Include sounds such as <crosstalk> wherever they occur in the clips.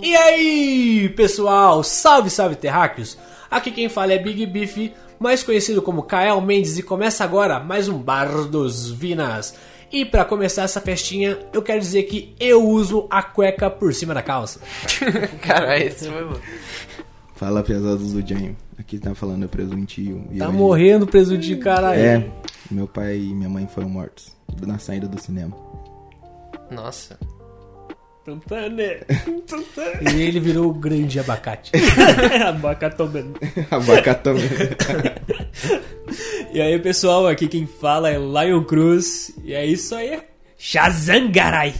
E aí, pessoal? Salve, salve, terráqueos! Aqui quem fala é Big Beef, mais conhecido como Kael Mendes, e começa agora mais um Bar dos Vinas. E pra começar essa festinha, eu quero dizer que eu uso a cueca por cima da calça. <laughs> Caralho, esse foi bom. Fala, pesados do Janho. Aqui tá falando é presuntinho. E Tá hoje- morrendo presuntinho, caralho. É, meu pai e minha mãe foram mortos na saída do cinema. Nossa. E ele virou o grande abacate. Abacatomano. A vaca também. E aí, pessoal, aqui quem fala é Lion Cruz. E é isso aí. Shazangarai.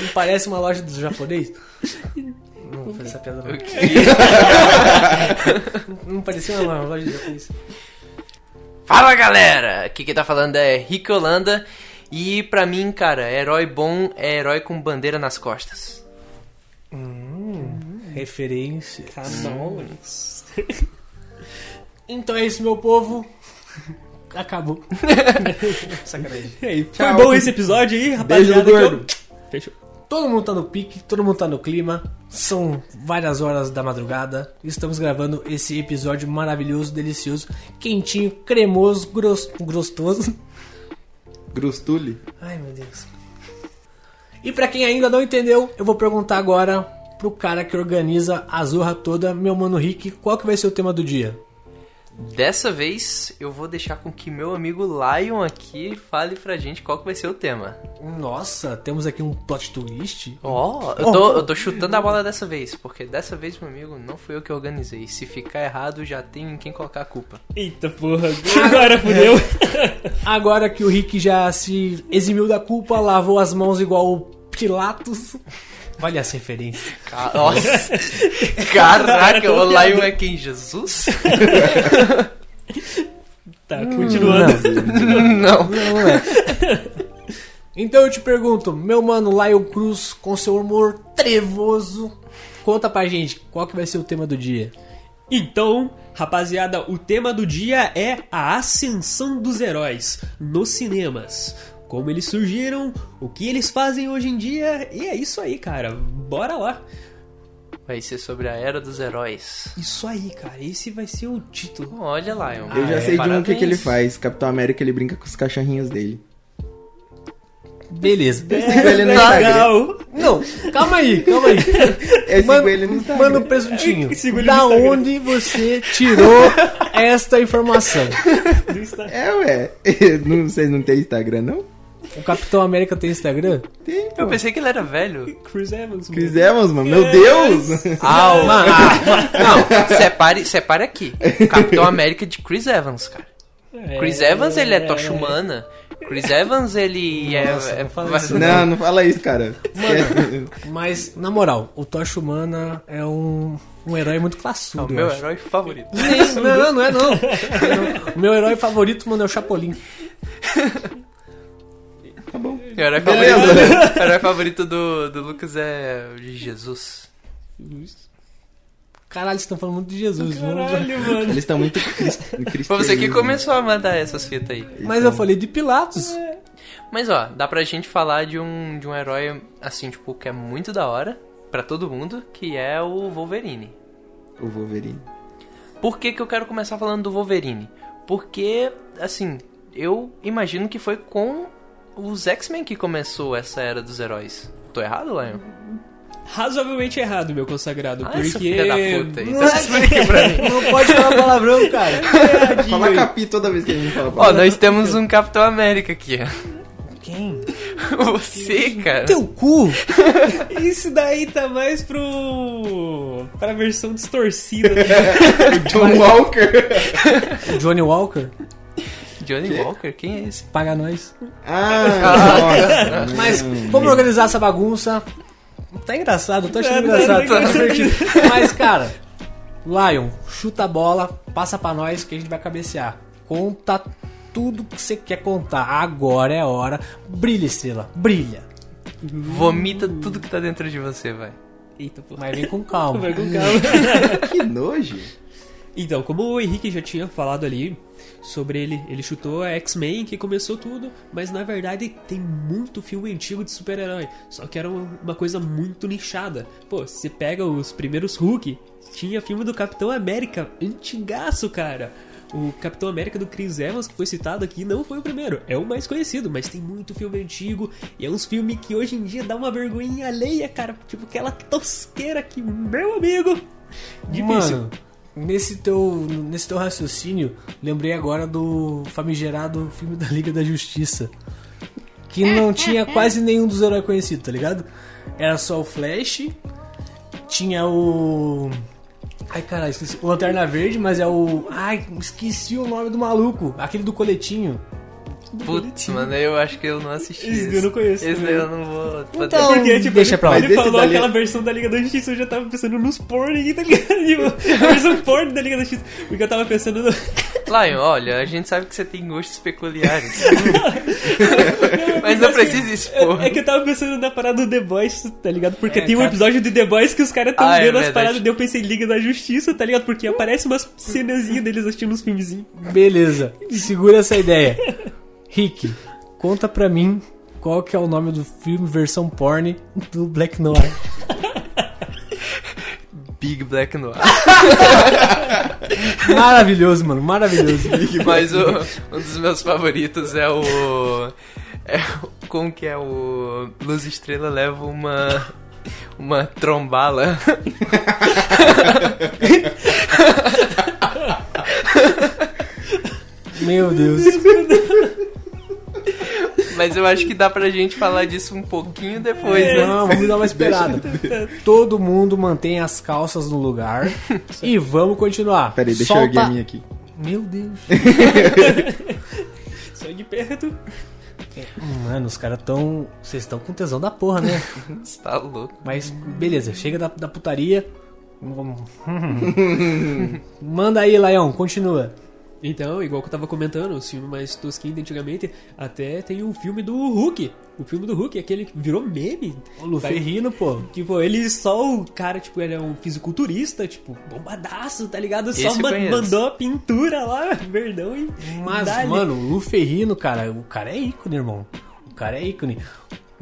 Não <laughs> parece uma loja dos japonês? <laughs> Não vou fazer essa piada não. <laughs> Não parecia uma loja de japonês. Fala galera! Aqui quem tá falando é Rick Holanda. E pra mim, cara, herói bom é herói com bandeira nas costas. Referência. Canons. <laughs> Então é isso, meu povo. Acabou. <laughs> Sacanagem. E aí, Tchau. foi bom esse episódio aí, rapaziada? Beijo eu-. Fechou. Todo mundo tá no pique, todo mundo tá no clima. São várias horas da madrugada. Estamos gravando esse episódio maravilhoso, delicioso, quentinho, cremoso, gros- gostoso. Grustule. Ai, meu Deus. E pra quem ainda não entendeu, eu vou perguntar agora pro cara que organiza a zorra toda, meu mano Rick, qual que vai ser o tema do dia? Dessa vez eu vou deixar com que meu amigo Lion aqui fale pra gente qual que vai ser o tema. Nossa, temos aqui um plot twist. Ó, eu, tô, eu tô chutando a bola dessa vez, porque dessa vez, meu amigo, não fui eu que organizei. Se ficar errado, já tenho em quem colocar a culpa. Eita porra, agora fudeu. <laughs> Agora que o Rick já se eximiu da culpa, lavou as mãos igual o Pilatos. Olha as referências. Ca- Nossa! Caraca, o Lion é quem? Jesus? Tá, continuando. Não. Não é. <laughs> Então eu te pergunto, meu mano Lion Cruz, com seu humor trevoso, conta pra gente qual que vai ser o tema do dia. Então, rapaziada, o tema do dia é a ascensão dos heróis nos cinemas. Como eles surgiram, o que eles fazem hoje em dia, e é isso aí, cara. Bora lá. Vai ser sobre a Era dos Heróis. Isso aí, cara. Esse vai ser o título. Olha, Lion. Eu já é? sei de um que, que ele faz. Capitão América ele brinca com os cachorrinhos dele. Beleza. Eu sigo ele no Instagram. Legal. Não, calma aí, calma aí. Eu sigo Mano, ele no Instagram. mano Presuntinho, <laughs> da onde você tirou esta informação? É, ué. <laughs> Não, vocês não têm Instagram, não? O Capitão América tem Instagram? Tem, Eu pô. pensei que ele era velho. Chris Evans. mano. Chris Evans, mano. Meu Deus! Ah, o... não, <laughs> separe, separe aqui. Capitão América de Chris Evans, cara. É, Chris Evans, ele é tocha humana. Chris Evans, ele é... Nossa, é- não fala isso Não, não fala isso, cara. Esquece. Mas, na moral, o Tocha Humana é um, um herói muito É classudo. o eu meu herói favorito. Não, não, não é não. <laughs> O meu herói favorito, mano, é o Chapolin. Bom. O herói Beleza. favorito, o <laughs> herói favorito do, do Lucas é o de Jesus. Caralho, vocês estão falando muito de Jesus. Caralho, mano. Eles estão muito cris- cristianismo. Foi você que começou a mandar essas fitas aí. Mas eu falei de Pilatos. Mas ó, dá pra gente falar de um, de um herói, assim, tipo, que é muito da hora pra todo mundo, que é o Wolverine. O Wolverine. Por que, que eu quero começar falando do Wolverine? Porque, assim, eu imagino que foi com os X-Men que começou essa era dos heróis. Tô errado, Lion? Razoavelmente errado, meu consagrado. Ah, porque. essa filha da puta. Não, Então é- explique pra mim. <laughs> não pode falar palavrão, cara. <laughs> Fala capi toda vez que a gente fala. Ó, nós temos um Capitão América aqui, ó. Quem? <laughs> Você, cara. Teu cu. Isso daí tá mais pro. pra versão distorcida. né? John Walker. O Johnny Walker. Johnny Walker? Quem é esse? Paga nós. Ah, <laughs> nossa. Mas vamos organizar essa bagunça. Tá engraçado, tô achando tá, engraçado, tá divertido. <laughs> Mas, cara, Lion, chuta a bola, passa pra nós que a gente vai cabecear. Conta tudo que você quer contar. Agora é a hora. Brilha, estrela, brilha. Vomita tudo que tá dentro de você, vai. Eita, pô. Mas vem com calma. Vai com calma. <laughs> Que nojo. Então, como o Henrique já tinha falado ali sobre ele, ele chutou a X-Men que começou tudo, mas na verdade tem muito filme antigo de super-herói, só que era uma coisa muito nichada. Pô, você pega os primeiros Hulk, tinha filme do Capitão América, antigaço, cara. O Capitão América do Chris Evans, que foi citado aqui, não foi o primeiro, é o mais conhecido, mas tem muito filme antigo e é uns filmes que hoje em dia dá uma vergonhinha alheia, cara. Tipo aquela tosqueira que, meu amigo, difícil. Mano, nesse teu, nesse teu raciocínio, lembrei agora do famigerado filme da Liga da Justiça. Que não <laughs> tinha quase nenhum dos heróis conhecidos, tá ligado? Era só o Flash, tinha o. Ai caralho, esqueci. O Lanterna Verde, mas é o. Ai, esqueci o nome do maluco. Aquele do coletinho. Putz, mano, eu acho que eu não assisti Esse esse. eu não conheço Esse daí eu não vou... Então, Porque, tipo, deixa ele, pra lá. ele falou da Liga- aquela versão da Liga da Justiça, eu já tava pensando nos porn aí, tá ligado? <laughs> Tipo, a versão porn da Liga da Justiça. Porque eu tava pensando no... Lion, olha, a gente sabe que você tem gostos peculiares. <laughs> Mas não precisa expor. É, é que eu tava pensando na parada do The Boys, tá ligado? Porque É, tem um cara. episódio de The Boys que os caras tão Ah, é vendo as verdade. paradas, daí eu pensei em Liga da Justiça, tá ligado? Porque aparece umas cenazinhas deles assistindo uns filmezinhos. Beleza, segura essa ideia. Rick, conta pra mim qual que é o nome do filme versão porn do Black Noir. Big Black Noir. <laughs> Maravilhoso, mano, maravilhoso. Mas o- um dos meus favoritos é o. É, o- como que é o. Luz Estrela leva uma. Uma trombala. Meu Deus. <laughs> Mas eu acho que dá pra gente falar disso um pouquinho depois, né? Não, vamos dar uma esperada. Todo mundo mantém as calças no lugar e vamos continuar. Pera aí, deixa Solta... eu erguer a minha aqui. Meu Deus. <laughs> Só de perto. Mano, os caras tão. Vocês estão com tesão da porra, né? Você tá louco. Mas beleza, chega da, da putaria. Vamos- <laughs> Manda aí, Laião, continua. Então, igual que eu tava comentando, os filmes mais tosquinhos de antigamente, até tem o filme do Hulk. O filme do Hulk, aquele que virou meme. O Luferrino, pô. Tipo, ele só o cara, tipo, ele é um fisiculturista, tipo, bombadaço, tá ligado? Só Esse eu ma- conheço. mandou a pintura lá, <laughs> verdão e. Mas, mano, o Luferrino, cara, o cara é ícone, irmão. O cara é ícone.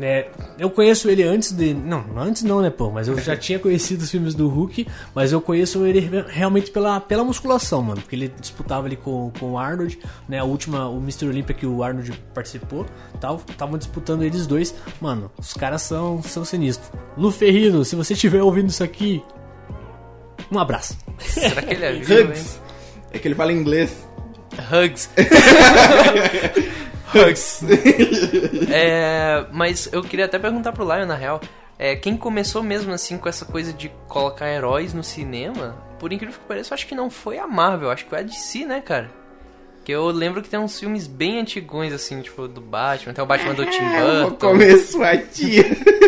É, eu conheço ele antes de. Não, antes não, né, pô? Mas eu já tinha conhecido os filmes do Hulk, mas eu conheço ele re- realmente pela, pela musculação, mano. Porque ele disputava ali com, com o Arnold, né? A última, o Mr. Olympia que o Arnold participou, tal. Estavam disputando eles dois. Mano, os caras são, são sinistros. Luferrino, se você estiver ouvindo isso aqui, um abraço. Será que ele é <laughs> vivo, hein? Hugs. É que ele fala inglês. Hugs. <laughs> Hugs. <laughs> É, mas eu queria até perguntar pro Lion, na real. É, quem começou mesmo assim com essa coisa de colocar heróis no cinema, por incrível que pareça, eu acho que não foi a Marvel, acho que foi a DC, né, cara? Que eu lembro que tem uns filmes bem antigões, assim, tipo, do Batman, tem o Batman do <laughs> Tim Vou Burton. comer sua tia.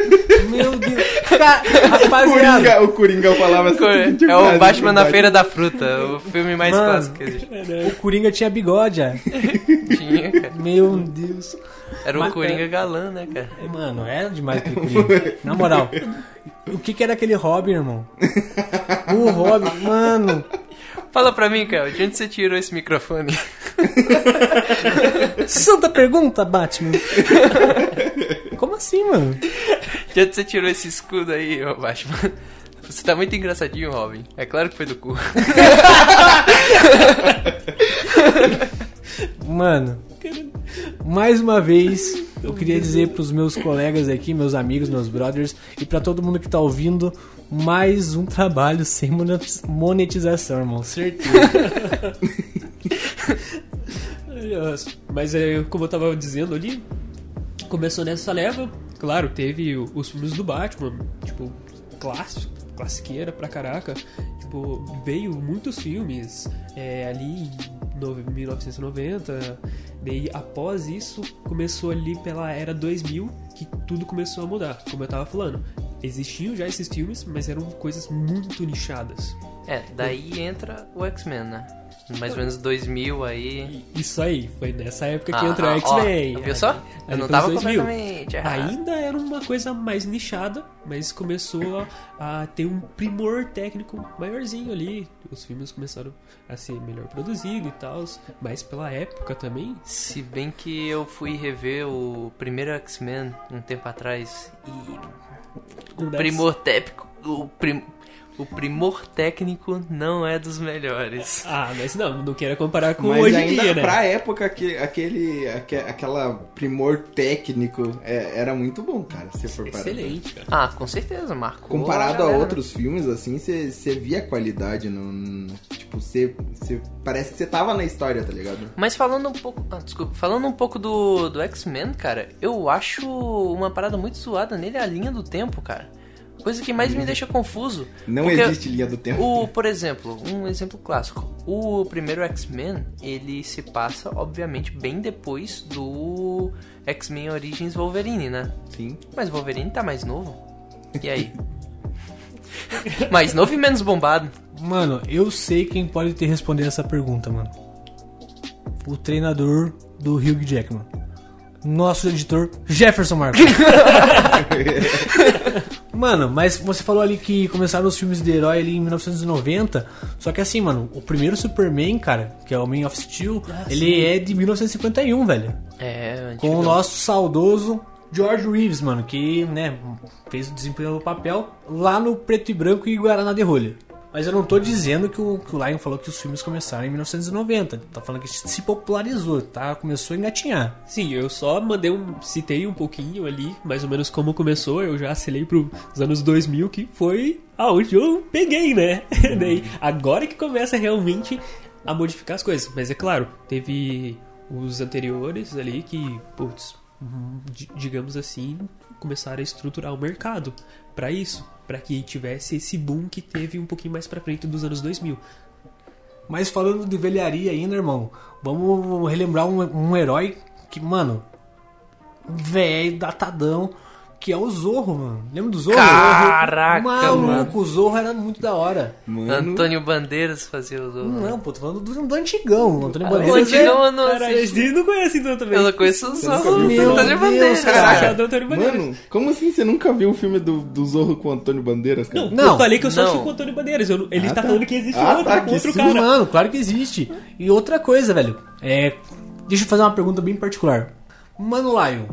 <laughs> Meu Deus. Cara, rapaziada. Coringa, o Coringa falava assim. seguinte É o Batman na Feira da Fruta, o filme mais Mano. clássico que existe. <laughs> O Coringa tinha bigode, já. Tinha, cara. Meu Deus. Era o Mas- Coringa galã, né, cara? Mano, era demais aquele Coringa. Na moral. O que que era aquele Robin, irmão? O Robin, mano. Fala pra mim, cara, de onde você tirou esse microfone? Santa pergunta, Batman. Como assim, mano? De onde você tirou esse escudo aí, ô Batman? Você tá muito engraçadinho, Robin. É claro que foi do cu. Mano, mais uma vez, eu queria dizer pros meus colegas aqui, meus amigos, meus brothers, e pra todo mundo que tá ouvindo, mais um trabalho sem monetiz- monetização, irmão. Certeza. <laughs> Mas é, como eu tava dizendo ali, começou nessa leva, claro, teve os filmes do Batman, tipo, clássico, classiqueira pra caraca. Tipo, veio muitos filmes é, ali em no- 1990. Daí, após isso, começou ali pela era 2000 que tudo começou a mudar. Como eu tava falando, existiam já esses filmes, mas eram coisas muito nichadas. É, daí entra o X-Men, né? Mais ou menos 2000 aí. Isso aí, foi nessa época que Ah, entrou o ah, X-Men. ó, viu só? Eu não tava 2000. completamente errado. Ainda era uma coisa mais nichada, mas começou a, a ter um primor técnico maiorzinho ali. Os filmes começaram a ser melhor produzidos e tal, mas pela época também. Se bem que eu fui rever o primeiro X-Men um tempo atrás e o primor técnico, o, prim- o primor técnico não é dos melhores. Ah, mas não, não queira comparar com Mas hoje em ainda, dia, né? pra época, que, aquele, aque- aquela primor técnico é- era muito bom, cara, se for parar. Excelente, cara. Ah, com certeza, marcou. Comparado a outros filmes, assim, você via a qualidade no... no- tipo, você... Parece que você tava na história, tá ligado? Mas falando um pouco. Ah, desculpa. Falando um pouco do, do X-Men, cara, eu acho uma parada muito zoada nele a linha do tempo, cara. Coisa que mais me deixa confuso. Não existe linha do tempo. O, por exemplo, um exemplo clássico. O primeiro X-Men, ele se passa, obviamente, bem depois do X-Men Origins Wolverine, né? Sim. Mas Wolverine tá mais novo. E aí? <laughs> mais novo e menos bombado. Mano, eu sei quem pode ter respondido essa pergunta, mano. O treinador do Hugh Jackman. Nosso editor Jefferson Marcos. <laughs> <laughs> mano, mas você falou ali que começaram os filmes de herói ali em 1990. Só que assim, mano, o primeiro Superman, cara, que é o Man of Steel, ele é de 1951, velho. É, Com o antigão. nosso saudoso George Reeves, mano, que, né, fez o desempenho do papel lá no preto e branco e Guaraná de rolha. Mas eu não tô dizendo que o, que o Lion falou que os filmes começaram em 1990. Tá falando que se popularizou, tá? Começou a engatinhar. Sim, eu só mandei um. citei um pouquinho ali, mais ou menos como começou, eu já acelei pros anos 2000, que foi aonde eu peguei, né? <laughs> Daí, agora que começa realmente a modificar as coisas. Mas é claro, teve os anteriores ali que, putz, hum, di- digamos assim, começaram a estruturar o mercado pra isso, pra que tivesse esse boom que teve um pouquinho mais pra frente dos anos 2000. Mas falando de velharia ainda, irmão, vamos relembrar um, um herói que, mano, velho, datadão, que é o Zorro, mano. Lembra do Zorro? Caraca, Maluco, mano. o Zorro era muito da hora. Mano, Antônio Bandeiras fazia os outros. Não, pô, tô falando do, do antigão. O Antônio O Bandeiras é... antigão eu não Cara, sei. eles não conhecem então também. Eu não conheço nunca outros. viu? Antônio Meu Bandeiras. Caraca. Cara, do Antônio Bandeiras. Mano, como assim você nunca viu o filme do, do Zorro com o Antônio Bandeiras, cara? Não, Não, eu falei que eu só não. achei com o Antônio Bandeiras. eu ele Ah, tá, tá. falando que existe Ah, outro, tá, que outro sim, cara. Mano, claro que existe. E outra coisa, velho. É. Deixa eu fazer uma pergunta bem particular. Mano Lion,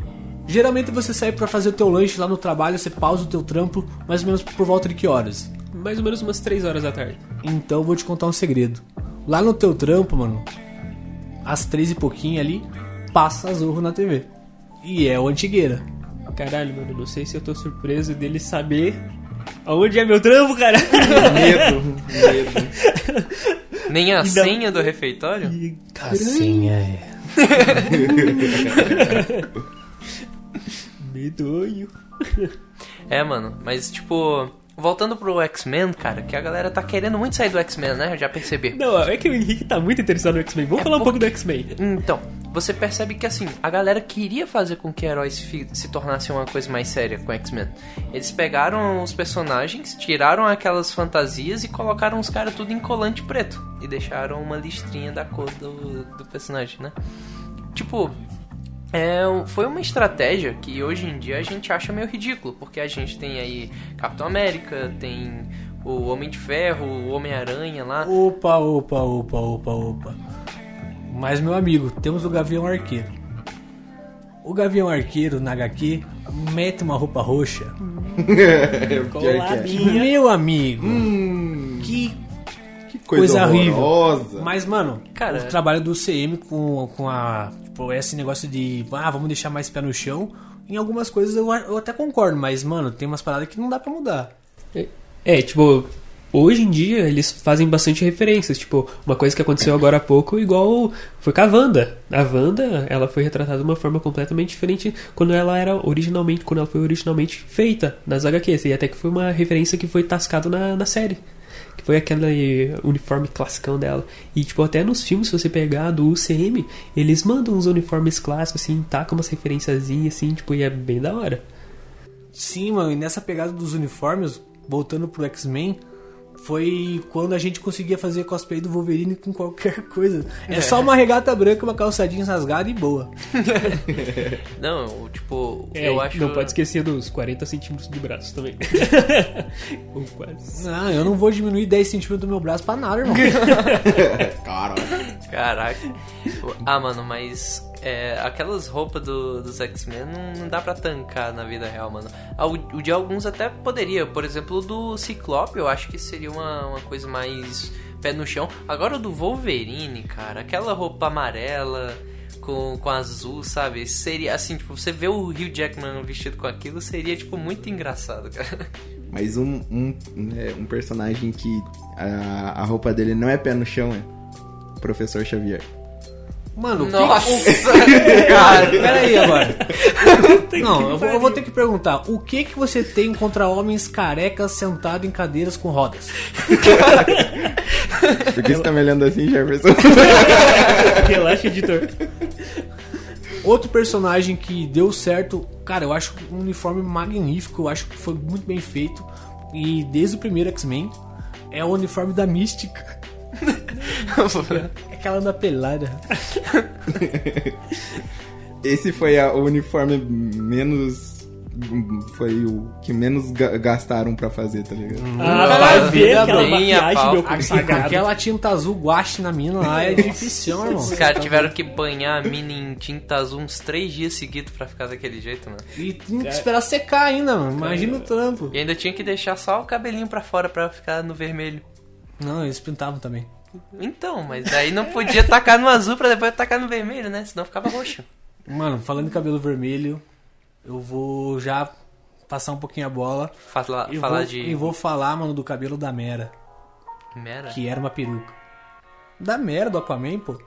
geralmente você sai pra fazer o teu lanche lá no trabalho, você pausa o teu trampo, mais ou menos por volta de que horas? Mais ou menos umas 3 horas da tarde. Então eu vou te contar um segredo. Lá no teu trampo, mano, às três e pouquinho ali, passa Zorro na TV. E é o Antigueira. Caralho, mano, não sei se eu tô surpreso dele saber aonde é meu trampo, cara. <laughs> Medo, medo. Nem a Ainda- senha do refeitório? E, Assim é. <laughs> medonho. É, mano, mas tipo, voltando pro X-Men, cara, que a galera tá querendo muito sair do X-Men, né? Eu já percebi. Não, é que o Henrique tá muito interessado no X-Men. Vamos É falar um porque- pouco do X-Men. Então, você percebe que assim, a galera queria fazer com que heróis se tornassem uma coisa mais séria com X-Men. Eles pegaram os personagens, tiraram aquelas fantasias e colocaram os caras tudo em colante preto. E deixaram uma listrinha da cor do, do personagem, né? Tipo, é, foi uma estratégia que hoje em dia a gente acha meio ridículo, porque a gente tem aí Capitão América, tem o Homem de Ferro, o Homem-Aranha lá. Opa, opa, opa, opa, opa. Mas, meu amigo, temos o Gavião Arqueiro. O Gavião Arqueiro na HQ mete uma roupa roxa. <laughs> Que é. Coladinha. Meu amigo, Hum, que que coisa, coisa horrível. horrorosa. Mas, mano, Cara- o trabalho do CM com, com a. Tipo, esse negócio de. Ah, vamos deixar mais pé no chão. Em algumas coisas eu, eu até concordo, mas, mano, tem umas paradas que não dá pra mudar. É, tipo, hoje em dia eles fazem bastante referências. Tipo, uma coisa que aconteceu agora há pouco, igual foi com a Wanda. A Wanda, ela foi retratada de uma forma completamente diferente quando ela era originalmente, quando ela foi originalmente feita nas HQs. E até que foi uma referência que foi tascado na, na série. Que foi aquele uniforme classicão dela. E, tipo, até nos filmes, se você pegar do UCM, eles mandam uns uniformes clássicos, assim, tacam umas referenciazinhas, assim, tipo, e é bem da hora. Sim, mano, e nessa pegada dos uniformes, voltando pro X-Men, foi quando a gente conseguia fazer cosplay do Wolverine com qualquer <laughs> coisa. É, só uma regata branca, uma calça jeans rasgada e boa. <laughs> Não, tipo, É, eu acho. Não pode esquecer dos 40 centímetros do braço também. <laughs> Ou quase. Não, eu não vou diminuir 10 centímetros do meu braço pra nada, irmão. Caralho. Caraca. Ah, mano, mas é, aquelas roupas do- dos X-Men não, não dá pra tancar na vida real, mano. Ah, O, o de alguns até poderia. Por exemplo, do Ciclope, eu acho que seria uma, uma coisa mais pé no chão. Agora o do Wolverine, cara, aquela roupa amarela com, com azul, sabe? Seria assim, tipo, você vê o Hugh Jackman vestido com aquilo, seria, tipo, muito engraçado, cara. Mas um, um, é, um personagem que a, a roupa dele não é pé no chão, é Professor Xavier. Mano, o que- Nossa! <laughs> Cara, peraí agora. Não, eu vou, eu vou ter que perguntar. O que que você tem contra homens carecas sentados em cadeiras com rodas? <laughs> Por que você tá me olhando assim, Jefferson? <laughs> Relaxa, editor. Outro personagem que deu certo, cara, eu acho um uniforme magnífico, eu acho que foi muito bem feito. E desde o primeiro X-Men, é o uniforme da Mística. Aquela anda pelada. <laughs> Esse foi a- o uniforme menos. Foi o que menos ga- gastaram pra fazer, tá ligado? Ah, Vai vai ver, aquela maquiagem, meu consagrado. Aquela tinta azul guache na mina lá é difícil, irmão. Os caras tiveram que banhar a mina em tinta azul uns três dias seguidos pra ficar daquele jeito, mano. E tem que esperar secar ainda, mano. Imagina o trampo. E ainda tinha que deixar só o cabelinho pra fora pra ficar no vermelho. Não, eles pintavam também. Então, mas daí não podia tacar no azul pra depois tacar no vermelho, né? Senão ficava roxo. Mano, falando em cabelo vermelho, eu vou já passar um pouquinho a bola. Fala, E falar vou, de. e vou falar, mano, do cabelo da Mera, Mera? que era uma peruca. Da Mera, do Aquaman, pô.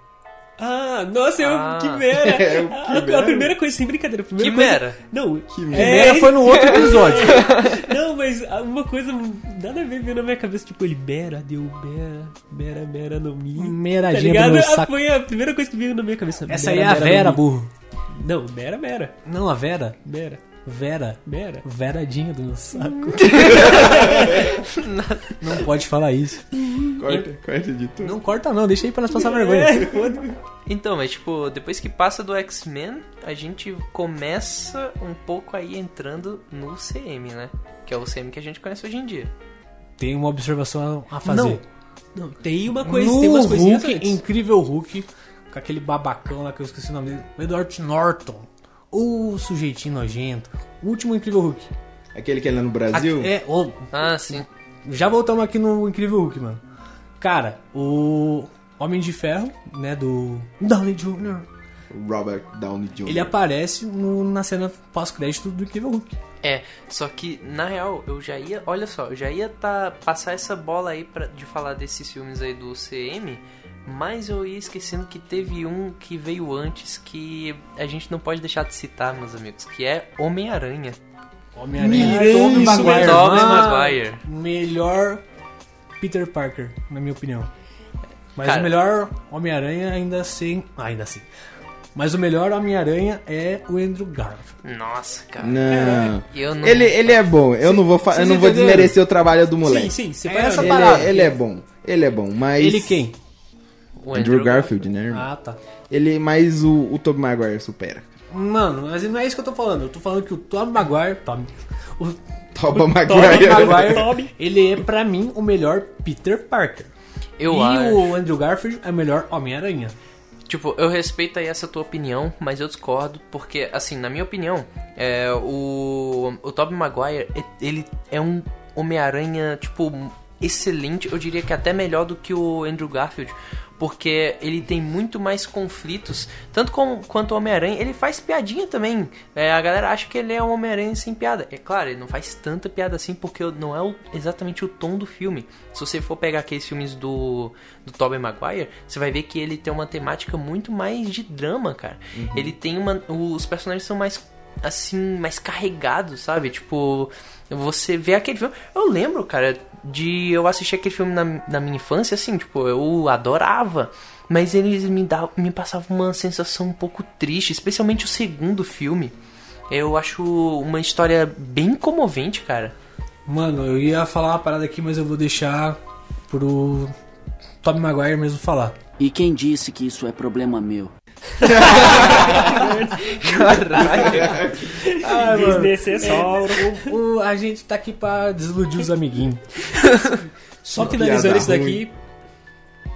Ah, nossa, eu, Ah. que mera. <laughs> É, o a, Quimera. a primeira coisa, sem brincadeira, a primeira Quimera? coisa... Não, Quimera. é, Mera foi no <laughs> outro episódio. Não, mas uma coisa nada a ver veio na minha cabeça, tipo, ele Bera, deu Bera, Bera, Bera no Mi. Tá Meradinha do ligado? Ah, saco. Foi a primeira coisa que veio na minha cabeça. Essa Bera, aí é a Vera, burro. Não, Mera, Mera. Não, a Vera. Mera, Vera. Mera. Veradinha do meu saco. <laughs> não pode falar isso. Corta, corta de tudo. Não corta não, deixa aí pra nós passar vergonha. É. Então, mas tipo, depois que passa do X-Men, a gente começa um pouco aí entrando no CM, né? Que é o CM que a gente conhece hoje em dia. Tem uma observação a fazer. Não, não, tem uma coisa, no tem umas coisinhas Hulk, antes. incrível Hulk, com aquele babacão lá que eu esqueci o nome dele, o Edward Norton, o sujeitinho nojento, o último incrível Hulk. Aquele que é lá no Brasil? Aqui- é, o- Ah, sim. já voltamos aqui no incrível Hulk, mano. Cara, o Homem de Ferro, né, do Downey Jr., Robert Downey Jr. ele aparece no- na cena pós-crédito do incrível Hulk. É, só que na real eu já ia, olha só, eu já ia tá, passar essa bola aí pra, de falar desses filmes aí do CM, mas eu ia esquecendo que teve um que veio antes que a gente não pode deixar de citar, meus amigos, que é Homem-Aranha. Homem-Aranha, Tobey Maguire. Tobey. Melhor Peter Parker, na minha opinião. Mas Cara- o melhor Homem-Aranha ainda assim, ainda assim. Mas o melhor Homem-Aranha é o Andrew Garfield. Nossa, cara. Não. Eu não Ele, ele é bom. Eu não vou, eu não vou desmerecer o trabalho do Sim, moleque. sim, você É vai- essa ele, parada. é, ele é bom. Ele é bom, mas. Ele quem? O Andrew Garfield, né, irmão? Ah, tá. Ele, mas o, o Tobey Maguire supera. Mano, mas não é isso que eu tô falando. Eu tô falando que o Tom Maguire, Tom, o Tobey Tobey Maguire. Maguire, <laughs> Tobey. ele é pra mim o melhor Peter Parker. Eu e acho. o Andrew Garfield é o melhor Homem-Aranha. Tipo, eu respeito aí essa tua opinião, mas eu discordo, porque, assim, na minha opinião, é, o, o Tobey Maguire, ele é um Homem-Aranha, tipo, excelente, eu diria que até melhor do que o Andrew Garfield, porque ele tem muito mais conflitos, tanto com, quanto o Homem-Aranha, ele faz piadinha também, É, a galera acha que ele é um Homem-Aranha sem piada, é claro, ele não faz tanta piada assim, porque não é o- exatamente o tom do filme, se você for pegar aqueles filmes do, do Tobey Maguire, você vai ver que ele tem uma temática muito mais de drama, cara, ele tem uma, os personagens são mais assim, mais carregados, sabe? Tipo, você vê aquele filme. Eu lembro, cara, de eu assistir aquele filme na, na minha infância, assim, tipo, eu adorava. Mas eles me, davam, me passavam uma sensação um pouco triste, especialmente o segundo filme. Eu acho uma história bem comovente, cara. Mano, eu ia falar uma parada aqui, mas eu vou deixar pro Tobey Maguire mesmo falar. E quem disse que isso é problema meu? Ah, mano, Desnecessário. o- a gente tá aqui pra desiludir os amiguinhos. Só Uma finalizando isso daqui,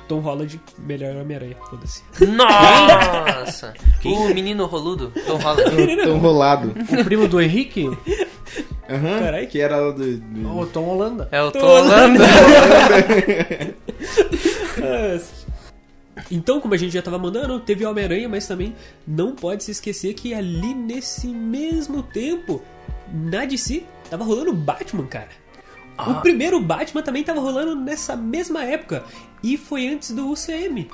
Tom Holland, melhor Homem-Aranha, foda-se. Nossa! o menino roludo, Tom Holland. Tão rolado. O primo do Henrique, Aham. Carai. Que era o do. do- o Tom Holanda. É o Tom Holland. <laughs> Então, como a gente já tava mandando, teve Homem-Aranha, mas também não pode se esquecer que ali nesse mesmo tempo, na DC, tava rolando Batman, cara. O primeiro Batman também tava rolando nessa mesma época. E foi antes do UCM.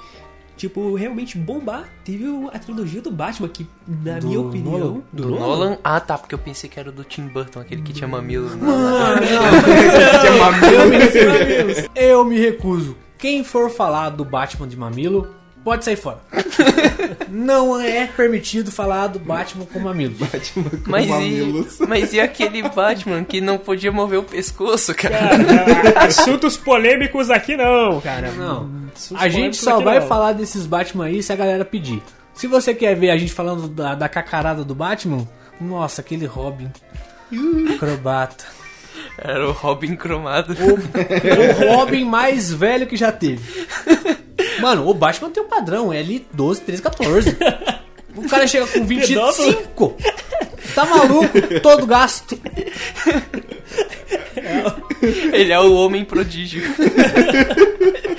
Tipo, realmente bombar. Teve a trilogia do Batman, que, na Do minha opinião. Nolan? Do, Do Nolan? Nolan? Ah, tá, porque eu pensei que era do Tim Burton, aquele que tinha mamilo. <laughs> Eu me recuso. Eu me recuso. Quem for falar do Batman de mamilo, pode sair fora. <laughs> Não é permitido falar do Batman com mamilo. Batman com Mas e, mamilos. <laughs> mas e aquele Batman que não podia mover o pescoço, cara? Cara, assuntos polêmicos aqui não, cara. Não. Assuntos A gente só vai não. falar desses Batman aí se a galera pedir. Se você quer ver a gente falando da, da cacarada do Batman, nossa, aquele Robin. Acrobata. Era o Robin cromado. O Robin mais velho que já teve. Mano, o Batman tem um padrão, é ali 12, 13, 14. O cara chega com 25. Tá maluco? Todo gasto. Ele é o homem prodígio.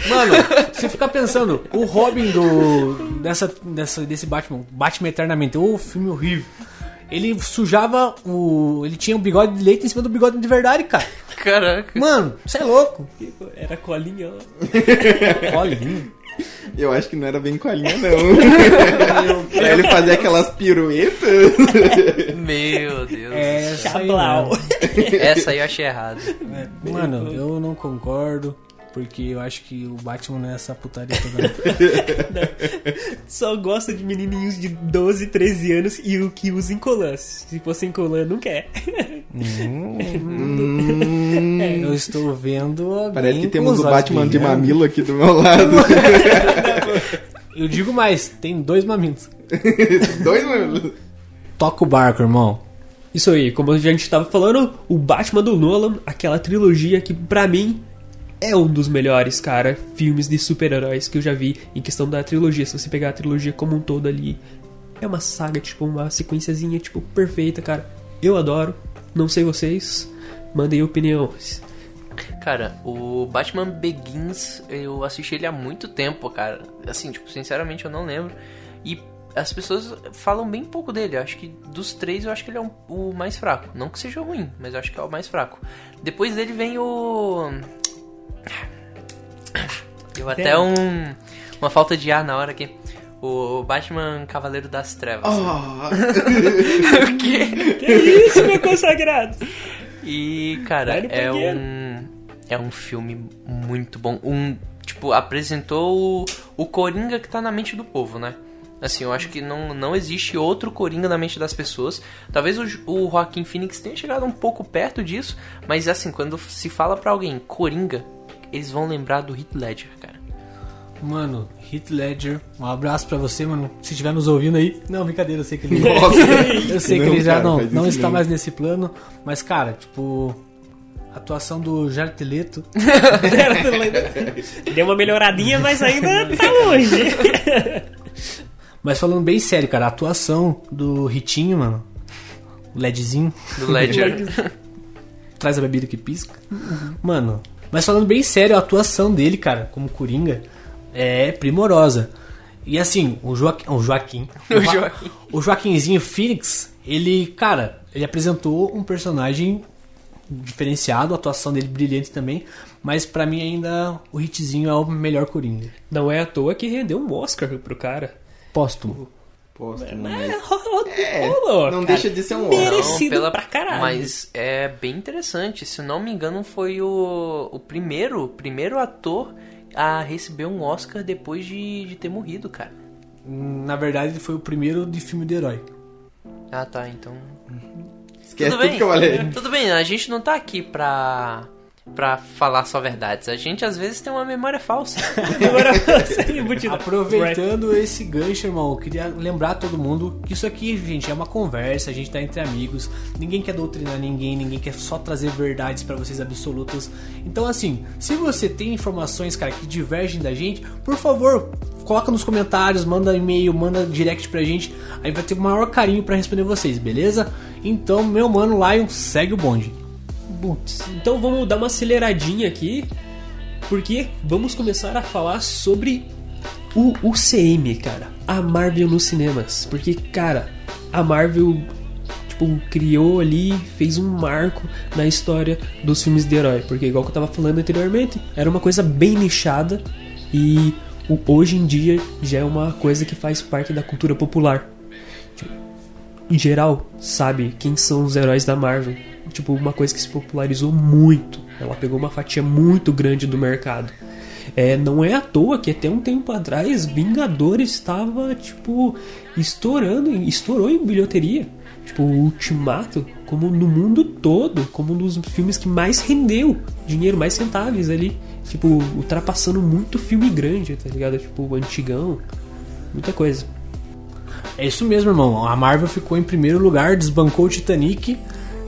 Mano, você fica pensando, o Robin do. dessa, dessa, desse Batman, Batman Eternamente, o filme horrível. Ele sujava o. Ele tinha um bigode de leite em cima do bigode de verdade, cara. Caraca. Mano, você é louco. Era colinha, ó. <laughs> Colinho. Eu acho que não era bem colinha, não. <laughs> <laughs> pra ele fazer aquelas piruetas. Meu Deus. É, essa aí. Essa aí eu achei errado. Mano, eu não concordo. Porque eu acho que o Batman não é essa putaria toda. <laughs> Só gosta de menininhos de 12, 13 anos e o que usa em colã. Se fosse em colã, não quer. Hum, Eu estou vendo alguém parece que temos os o Batman de mamilo aqui do meu lado. <laughs> Eu digo mais, tem dois mamilos. <laughs> Dois mamilos. Toca o barco, irmão. Isso aí, como a gente tava falando, o Batman do Nolan, aquela trilogia que pra mim é um dos melhores, cara, filmes de super-heróis que eu já vi em questão da trilogia. Se você pegar a trilogia como um todo ali, é uma saga, tipo, uma sequenciazinha, tipo, perfeita, cara. Eu adoro, não sei vocês, mandem opiniões. Cara, o Batman Begins, eu assisti ele há muito tempo, cara. Assim, tipo, sinceramente eu não lembro. E as pessoas falam bem pouco dele. Eu acho que dos três, eu acho que ele é um- o mais fraco. Não que seja ruim, mas eu acho que é o mais fraco. Depois dele vem o. Deu até um, uma falta de ar na hora aqui. O Batman Cavaleiro das Trevas. Oh, <laughs> o quê? Que isso, meu consagrado? E, cara, é um. É um filme muito bom. Um. Tipo, apresentou o, o Coringa que tá na mente do povo, né? Assim, eu acho que não, não existe outro Coringa na mente das pessoas. Talvez o, o Joaquim Phoenix tenha chegado um pouco perto disso, mas assim, quando se fala pra alguém Coringa, eles vão lembrar do Heath Ledger, cara. Mano, Heath Ledger, um abraço pra você, mano. Se estiver nos ouvindo aí. Não, brincadeira, eu sei que ele. <laughs> Nossa. eu sei que Não, ele já cara, não, não está não. mais nesse plano. Mas, cara, tipo. A atuação do Jared Leto. <laughs> Deu uma melhoradinha, mas ainda tá longe. Mas falando bem sério, cara, a atuação do Ritinho, mano. O LEDzinho. Do Ledger. <laughs> Traz a bebida que pisca. Mano, mas falando bem sério, a atuação dele, cara, como Coringa, é primorosa. E assim, o, Joaquim, o Joaquim. <laughs> O Joa- Joaquim. O Joaquinzinho Phoenix, ele, cara, ele apresentou um personagem diferenciado, a atuação dele brilhante também. Mas pra mim ainda o Hitzinho é o melhor Coringa. Não é à toa que rendeu um Oscar pro cara. Póstumo. Posto, É, mas... rolou, É, rolou, não cara. deixa de ser um Oscar. Merecido pra caralho. Mas é bem interessante. Se não me engano, foi o, o primeiro, primeiro ator a receber um Oscar depois de, de ter morrido, cara. Na verdade, foi o primeiro de filme de herói. Ah, tá. Então. Esquece tudo tudo bem, que eu falei. tudo bem, a gente não tá aqui pra, pra falar só verdades. A gente às vezes tem uma memória falsa. <laughs> Agora você embutido. Aproveitando esse gancho, irmão, eu queria lembrar todo mundo que isso aqui, gente, é uma conversa, a gente tá entre amigos, ninguém quer doutrinar ninguém, ninguém quer só trazer verdades pra vocês absolutas. Então, assim, se você tem informações, cara, que divergem da gente, por favor, coloca nos comentários, manda e-mail, manda direct pra gente, aí vai ter o maior carinho pra responder vocês, beleza? Então, meu mano Lion, segue o bonde. Então vamos dar uma aceleradinha aqui, porque vamos começar a falar sobre o UCM, cara. A Marvel nos cinemas. Porque, cara, a Marvel, tipo, criou ali, fez um marco na história dos filmes de herói. Porque, igual que eu tava falando anteriormente, era uma coisa bem nichada e hoje em dia já é uma coisa que faz parte da cultura popular em geral sabe quem são os heróis da Marvel. Tipo, uma coisa que se popularizou muito. Ela pegou uma fatia muito grande do mercado. É, não é à toa que até um tempo atrás Vingadores estava, tipo, estourando, estourou em bilheteria. Tipo, o Ultimato, como no mundo todo, como um dos filmes que mais rendeu dinheiro, mais rentáveis ali. Tipo, ultrapassando muito filme grande, tá ligado? Tipo, antigão, muita coisa. É isso mesmo, irmão. A Marvel ficou em primeiro lugar, desbancou o Titanic,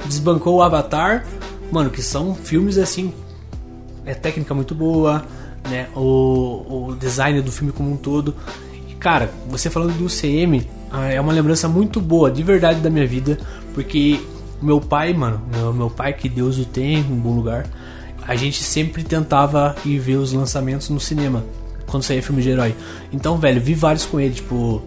desbancou o Avatar. Mano, que são filmes assim. É técnica muito boa, né? O, o design do filme como um todo. E, cara, você falando do UCM, ah, é uma lembrança muito boa, de verdade, da minha vida. Porque meu pai, mano, meu, meu pai, que Deus o tenha em um bom lugar, a gente sempre tentava ir ver os lançamentos no cinema. Quando saía filme de herói. Então, velho, vi vários com ele, tipo.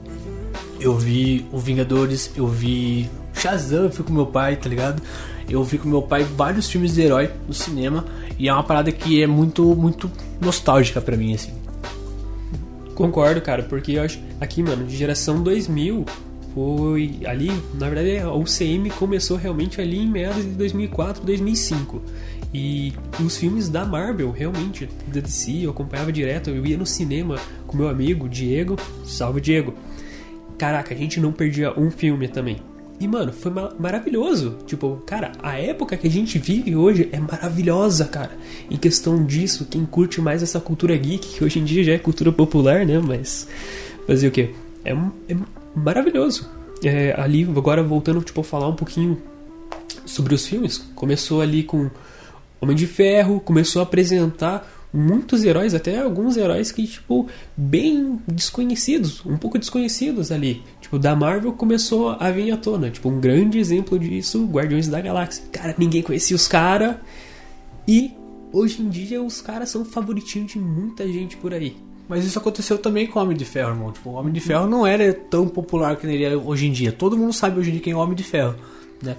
Eu vi o Vingadores, eu vi Shazam, eu fui com meu pai, tá ligado? Eu vi com meu pai vários filmes de herói no cinema e é uma parada que é muito, muito nostálgica pra mim, assim. Concordo, cara, porque eu acho aqui, mano, de geração 2000 foi ali, na verdade, a UCM começou realmente ali em meados de 2004, 2005. E os filmes da Marvel, realmente, da DC, eu acompanhava direto, eu ia no cinema com meu amigo Diego, salve Diego. Caraca, a gente não perdia um filme também. E, mano, foi ma- maravilhoso. Tipo, cara, a época que a gente vive hoje é maravilhosa, cara. Em questão disso, quem curte mais essa cultura geek, que hoje em dia já é cultura popular, né? Mas fazer o quê? É, é maravilhoso. É, ali, agora voltando, tipo, a falar um pouquinho sobre os filmes, começou ali com Homem de Ferro, começou a apresentar muitos heróis, até alguns heróis que, tipo, bem desconhecidos, um pouco desconhecidos ali. Tipo, da Marvel começou a vir à tona. Tipo, um grande exemplo disso, Guardiões da Galáxia. Cara, ninguém conhecia os caras. E hoje em dia os caras são favoritinhos de muita gente por aí. Mas isso aconteceu também com o Homem de Ferro, irmão. Tipo, o Homem de Ferro não era tão popular que ele é hoje em dia. Todo mundo sabe hoje em dia quem é o Homem de Ferro, né?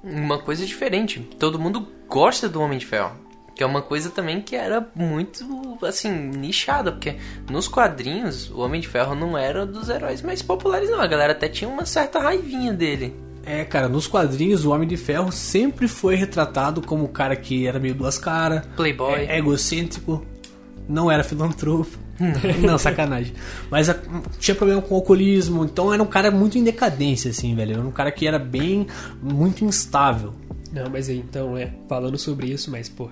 uma coisa diferente. Todo mundo gosta do Homem de Ferro. Que é uma coisa também que era muito, assim, nichada. Porque nos quadrinhos, o Homem de Ferro não era dos heróis mais populares, não. A galera até tinha uma certa raivinha dele. É, cara, nos quadrinhos o Homem de Ferro sempre foi retratado como o cara que era meio duas caras, Playboy. é, egocêntrico, não era filantropo. <laughs> não, sacanagem. Mas a- tinha problema com o alcoolismo, então era um cara muito em decadência, assim, velho. Era um cara que era bem, muito instável. Não, mas aí, então, é, falando sobre isso, mas, pô,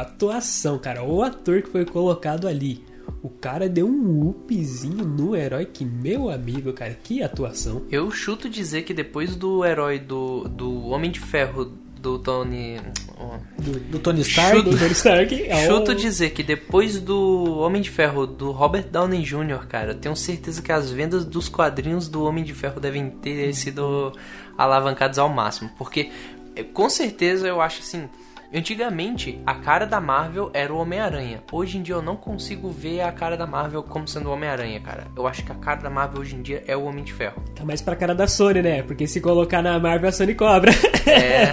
atuação, cara, o ator que foi colocado ali, o cara deu um upzinho no herói que, meu amigo, cara, que atuação. Eu chuto dizer que depois do herói do, do Homem de Ferro do Tony. oh, Do, do Tony Stark. Chuto- Do Tony Stark, <laughs> é Chuto dizer que depois do Homem de Ferro do Robert Downey Jr., cara, eu tenho certeza que as vendas dos quadrinhos do Homem de Ferro devem ter sido alavancadas ao máximo. Porque, eh, com certeza, eu acho assim. Antigamente, a cara da Marvel era o Homem-Aranha. Hoje em dia eu não consigo ver a cara da Marvel como sendo o Homem-Aranha, cara. Eu acho que a cara da Marvel hoje em dia é o Homem de Ferro. Tá mais pra cara da Sony, né? Porque se colocar na Marvel, a Sony cobra.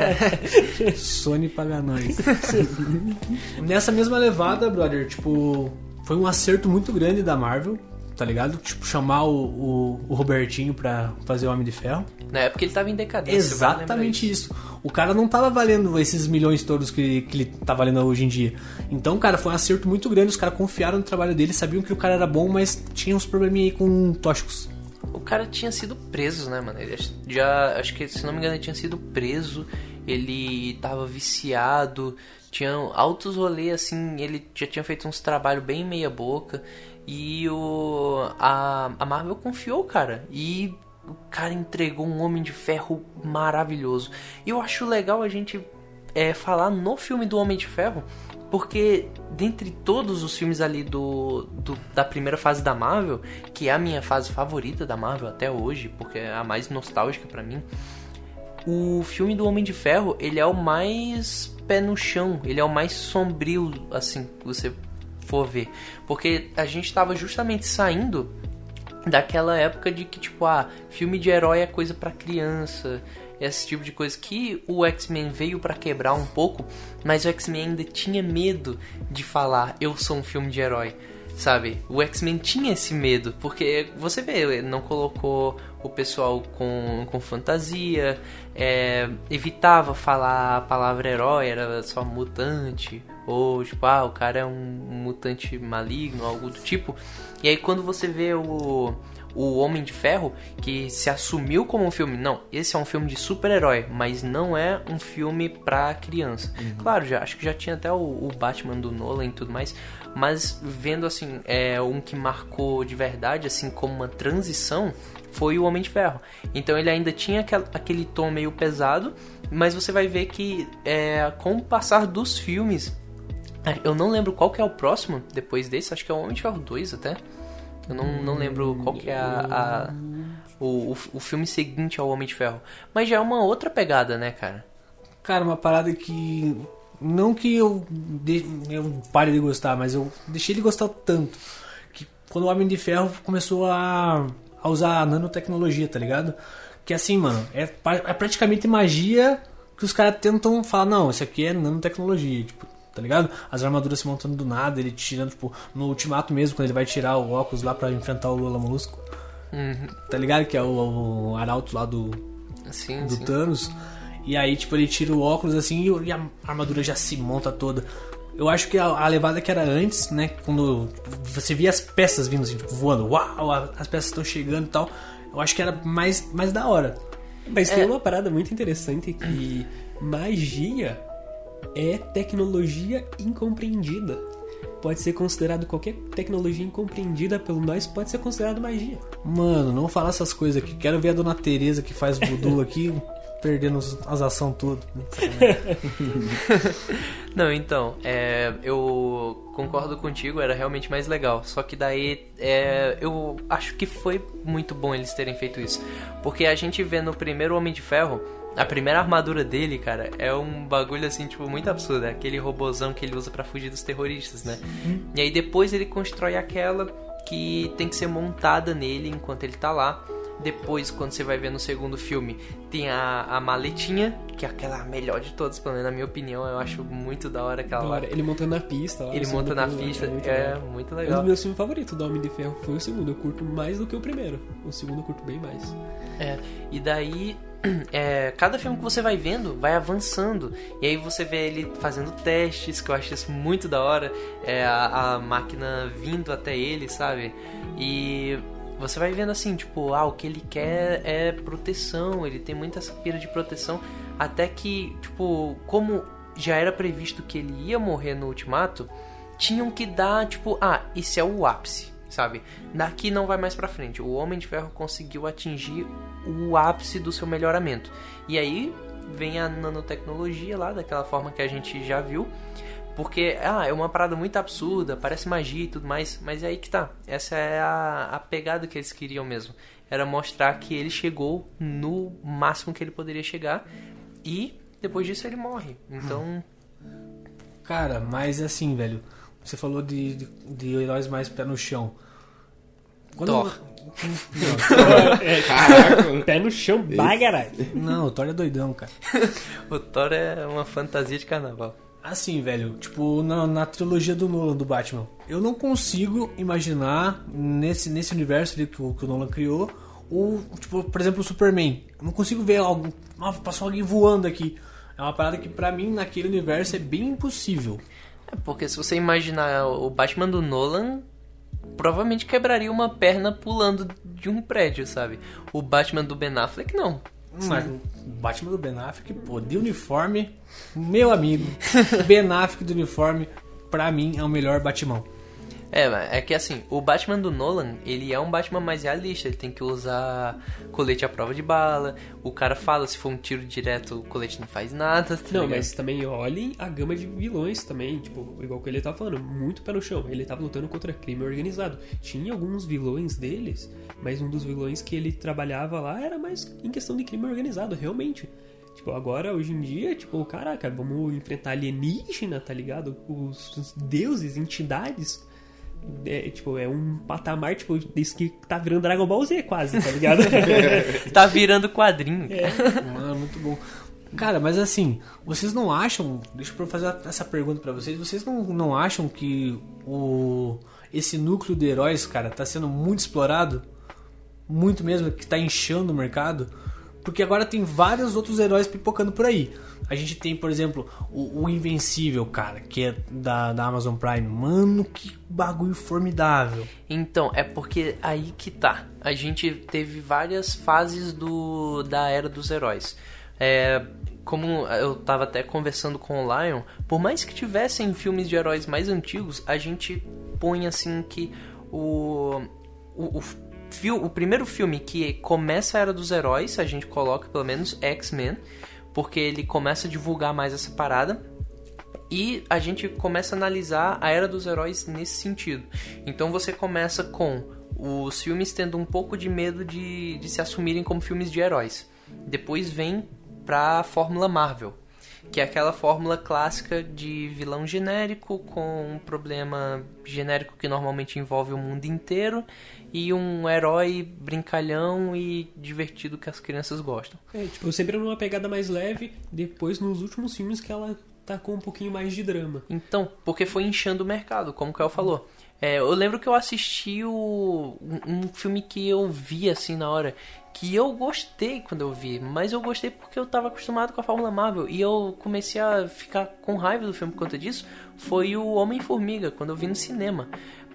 <laughs> Sony paga nós. Nessa mesma levada, brother, tipo, foi um acerto muito grande da Marvel, tá ligado? Tipo, chamar o, o, o Robertinho pra fazer o Homem de Ferro. Na época ele tava em decadência. Exatamente isso. O cara não tava valendo esses milhões todos que, que ele tá valendo hoje em dia. Então, cara, foi um acerto muito grande. Os caras confiaram no trabalho dele, sabiam que o cara era bom, mas tinha uns probleminha aí com tóxicos. O cara tinha sido preso, né, mano? Ele já, acho que, se não me engano, ele tinha sido preso, ele tava viciado, tinha altos rolês, assim, ele já tinha feito uns trabalhos bem meia boca, e o, a, a Marvel confiou, cara, e o cara entregou um Homem de Ferro maravilhoso. E eu acho legal a gente é, falar no filme do Homem de Ferro, porque dentre todos os filmes ali do, do, da primeira fase da Marvel, que é a minha fase favorita da Marvel até hoje, porque é a mais nostálgica para mim, o filme do Homem de Ferro, ele é o mais pé no chão, ele é o mais sombrio, assim, que você for ver. Porque a gente tava justamente saindo daquela época de que, tipo, ah, filme de herói é coisa para criança, esse tipo de coisa que o X-Men veio para quebrar um pouco, mas o X-Men ainda tinha medo de falar eu sou um filme de herói, sabe? O X-Men tinha esse medo, porque você vê, ele não colocou o pessoal com, com fantasia, é, evitava falar a palavra herói, era só mutante, ou tipo, ah, o cara é um, mutante maligno, algo do tipo. E aí quando você vê o o Homem de Ferro, que se assumiu como um filme. Não, esse é um filme de super-herói, mas não é um filme pra criança. Uhum. Claro, já, acho que já tinha até o, o, Batman do Nolan e tudo mais, mas vendo assim, é um que marcou de verdade, assim, como uma transição, foi o Homem de Ferro. Então ele ainda tinha aquel, aquele tom meio pesado, mas você vai ver que é, com o passar dos filmes. É, eu não lembro qual que é o próximo depois desse, acho que é o Homem de Ferro 2 até. Eu não, não lembro qual que é a, a o, o, o, filme seguinte ao Homem de Ferro. Mas já é uma outra pegada, né, cara? Cara, uma parada que. Não que eu, de, eu pare de gostar, mas eu deixei de gostar tanto. Que quando o Homem de Ferro começou a, a usar a nanotecnologia, tá ligado? Que assim, mano, é, é praticamente magia que os caras tentam falar, não, isso aqui é nanotecnologia. Tipo, tá ligado? As armaduras se montando do nada, ele tirando, tipo, no ultimato mesmo, quando ele vai tirar o óculos lá para enfrentar o Lula Molusco. Uhum. Tá ligado? Que é o, o arauto lá do, sim, do sim. Thanos. E aí, tipo, ele tira o óculos assim e a armadura já se monta toda. Eu acho que a, a levada que era antes, né? Quando você via as peças vindo assim, tipo, voando, uau, as peças estão chegando e tal. Eu acho que era mais, mais da hora. Mas é. tem uma parada muito interessante que magia é tecnologia incompreendida. Pode ser considerado qualquer tecnologia incompreendida pelo nós, pode ser considerado magia. Mano, não fala essas coisas aqui. Quero ver a dona Teresa que faz voodoo <laughs> aqui perdendo as ações tudo. <laughs> não, então, é, eu concordo contigo, era realmente mais legal. Só que daí é, eu acho que foi muito bom eles terem feito isso. Porque a gente vê no primeiro Homem de Ferro a primeira armadura dele, cara, é um bagulho assim, tipo, muito absurdo. É aquele robozão que ele usa para fugir dos terroristas, né? E aí depois ele constrói aquela que tem que ser montada nele enquanto ele tá lá. Depois, quando você vai ver no segundo filme, tem a, a maletinha, que é aquela melhor de todas, pelo menos na minha opinião. Eu acho muito da hora aquela. Ele montando na pista. Lá, ele monta na pista, é, muito, é muito legal. Um dos meus filmes favoritos do Homem de Ferro foi o segundo. Eu curto mais do que o primeiro. O segundo eu curto bem mais. É, e daí <clears throat> é, cada filme que você vai vendo vai avançando. E aí você vê ele fazendo testes, que eu acho isso muito da hora. É, a, a máquina vindo até ele, sabe? E você vai vendo assim, tipo, ah, o que ele quer é proteção, ele tem muita essa pira de proteção, até que, tipo, como já era previsto que ele ia morrer no ultimato, tinham que dar, tipo, ah, esse é o ápice, sabe? Daqui não vai mais pra frente. O Homem de Ferro conseguiu atingir o ápice do seu melhoramento. E aí vem a nanotecnologia lá, daquela forma que a gente já viu. Porque, ah, é uma parada muito absurda, parece magia e tudo mais, mas é aí que tá. Essa é a, a pegada que eles queriam mesmo. Era mostrar que ele chegou no máximo que ele poderia chegar e depois disso ele morre. Então. Cara, mas assim, velho. Você falou de, de, de heróis mais pé no chão. Quando Thor. é, <laughs> Caraca. Pé no chão, bagarai. Não, o Thor é doidão, cara. <laughs> o Thor é uma fantasia de carnaval. Assim, velho, tipo, na, na, trilogia do Nolan, do Batman, eu não consigo imaginar nesse, nesse universo que o, que o Nolan criou, o, tipo, por exemplo, o Superman. Eu não consigo ver algo. Ah, passou alguém voando aqui. É uma parada que pra mim, naquele universo, é bem impossível. É, porque se você imaginar o Batman do Nolan, provavelmente quebraria uma perna pulando de um prédio, sabe? O Batman do Ben Affleck não. Mas o Batman do Ben Affleck, pô, de uniforme, meu amigo, <laughs> Ben Affleck do uniforme, pra mim é o melhor Batman. É, mas é que assim, o Batman do Nolan, ele é um Batman mais realista, ele tem que usar colete à prova de bala, o cara fala, se for um tiro direto, o colete não faz nada, tá Não, ligado? mas também olhem a gama de vilões também, tipo, igual que ele tava falando, muito pé no chão. Ele tava lutando contra crime organizado. Tinha alguns vilões deles, mas um dos vilões que ele trabalhava lá era mais em questão de crime organizado, realmente. Tipo, agora, hoje em dia, tipo, caraca, vamos enfrentar alienígena, tá ligado? Os deuses, entidades. É, tipo, é um patamar, tipo, desse que tá virando Dragon Ball Z quase, tá ligado? <laughs> Tá virando quadrinho. Mano, muito bom. Cara, mas assim, vocês não acham. Deixa eu fazer essa pergunta pra vocês. Vocês não, não acham que o esse núcleo de heróis, cara, tá sendo muito explorado? Muito mesmo, que tá inchando o mercado? Porque agora tem vários outros heróis pipocando por aí. A gente tem, por exemplo, o, o Invencível, cara, que é da, da Amazon Prime. Mano, que bagulho formidável. Então, é porque aí que tá. A gente teve várias fases do da era dos heróis. É, como eu tava até conversando com o Lion, por mais que tivessem filmes de heróis mais antigos, a gente põe assim que o, o, o, o primeiro filme que começa a era dos heróis, a gente coloca pelo menos X-Men, porque ele começa a divulgar mais essa parada. E a gente começa a analisar a era dos heróis nesse sentido. Então você começa com os filmes tendo um pouco de medo de, de se assumirem como filmes de heróis. Depois vem pra fórmula Marvel, que é aquela fórmula clássica de vilão genérico com um problema genérico que normalmente envolve o mundo inteiro e um herói brincalhão e divertido que as crianças gostam. É, tipo, sempre numa pegada mais leve, depois nos últimos filmes que ela tacou um pouquinho mais de drama. Então, porque foi inchando o mercado, como o Kael falou. É, eu lembro que eu assisti o, um, um filme que eu vi assim na hora, que eu gostei quando eu vi, mas eu gostei porque eu tava acostumado com a Fórmula Marvel e eu comecei a ficar com raiva do filme por conta disso. Foi o Homem-Formiga, quando eu vi no cinema.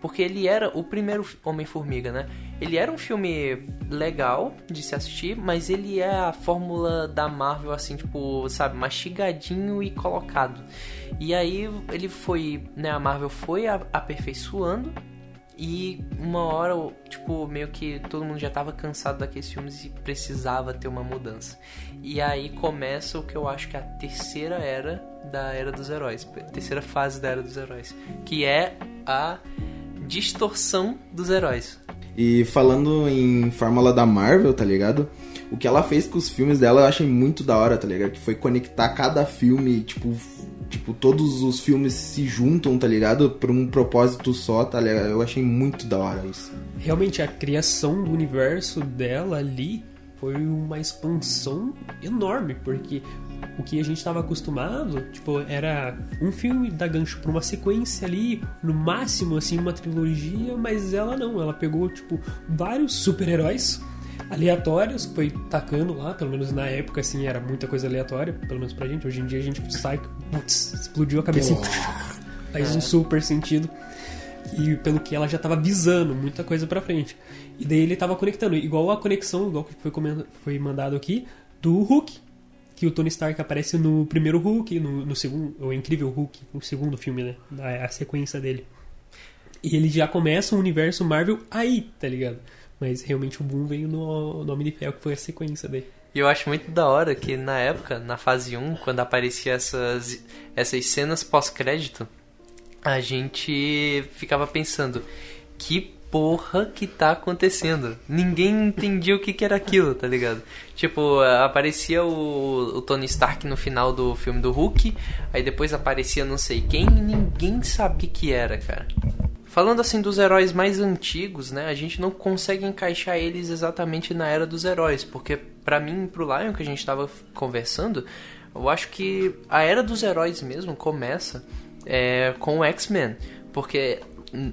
Porque ele era o primeiro Homem-Formiga, né? Ele era um filme legal de se assistir, mas ele é a fórmula da Marvel, assim, tipo, sabe, mastigadinho e colocado. E aí ele foi, né, a Marvel foi aperfeiçoando e uma hora, tipo, meio que todo mundo já tava cansado daqueles filmes e precisava ter uma mudança. E aí começa o que eu acho que é a terceira era da Era dos Heróis, terceira fase da Era dos Heróis, que é a distorção dos heróis. E falando em fórmula da Marvel, tá ligado? O que ela fez com os filmes dela eu achei muito da hora, tá ligado? Que foi conectar cada filme, tipo, tipo todos os filmes se juntam, tá ligado? Por um propósito só, tá ligado? Eu achei muito da hora isso. Realmente, a criação do universo dela ali foi uma expansão enorme, porque o que a gente estava acostumado, tipo, era um filme dar gancho pra uma sequência ali, no máximo, assim, uma trilogia, mas ela não, ela pegou, tipo, vários super-heróis aleatórios, foi tacando lá, pelo menos na época, assim, era muita coisa aleatória, pelo menos pra gente, hoje em dia a gente sai, putz, explodiu a cabeça, faz um super sentido. E pelo que ela já tava visando muita coisa pra frente. E daí ele tava conectando, igual a conexão, igual que foi, foi mandado aqui, do Hulk, que o Tony Stark aparece no primeiro Hulk, no, no segundo, o Incrível Hulk, o segundo filme, né? A, a sequência dele. E ele já começa o universo Marvel aí, tá ligado? Mas realmente o boom veio no Nome de Ferro, que foi a sequência dele. E eu acho muito da hora que na época, na fase 1, quando aparecia essas, essas cenas pós-crédito, a gente ficava pensando, que porra que tá acontecendo? Ninguém entendia o que, que era aquilo, tá ligado? Tipo, aparecia o, o Tony Stark no final do filme do Hulk, aí depois aparecia não sei quem e ninguém sabe o que, era, cara. Falando assim dos heróis mais antigos, né? A gente não consegue encaixar eles exatamente na era dos heróis, porque pra mim e pro Lion que a gente tava conversando, eu acho que a era dos heróis mesmo começa é, com o X-Men, porque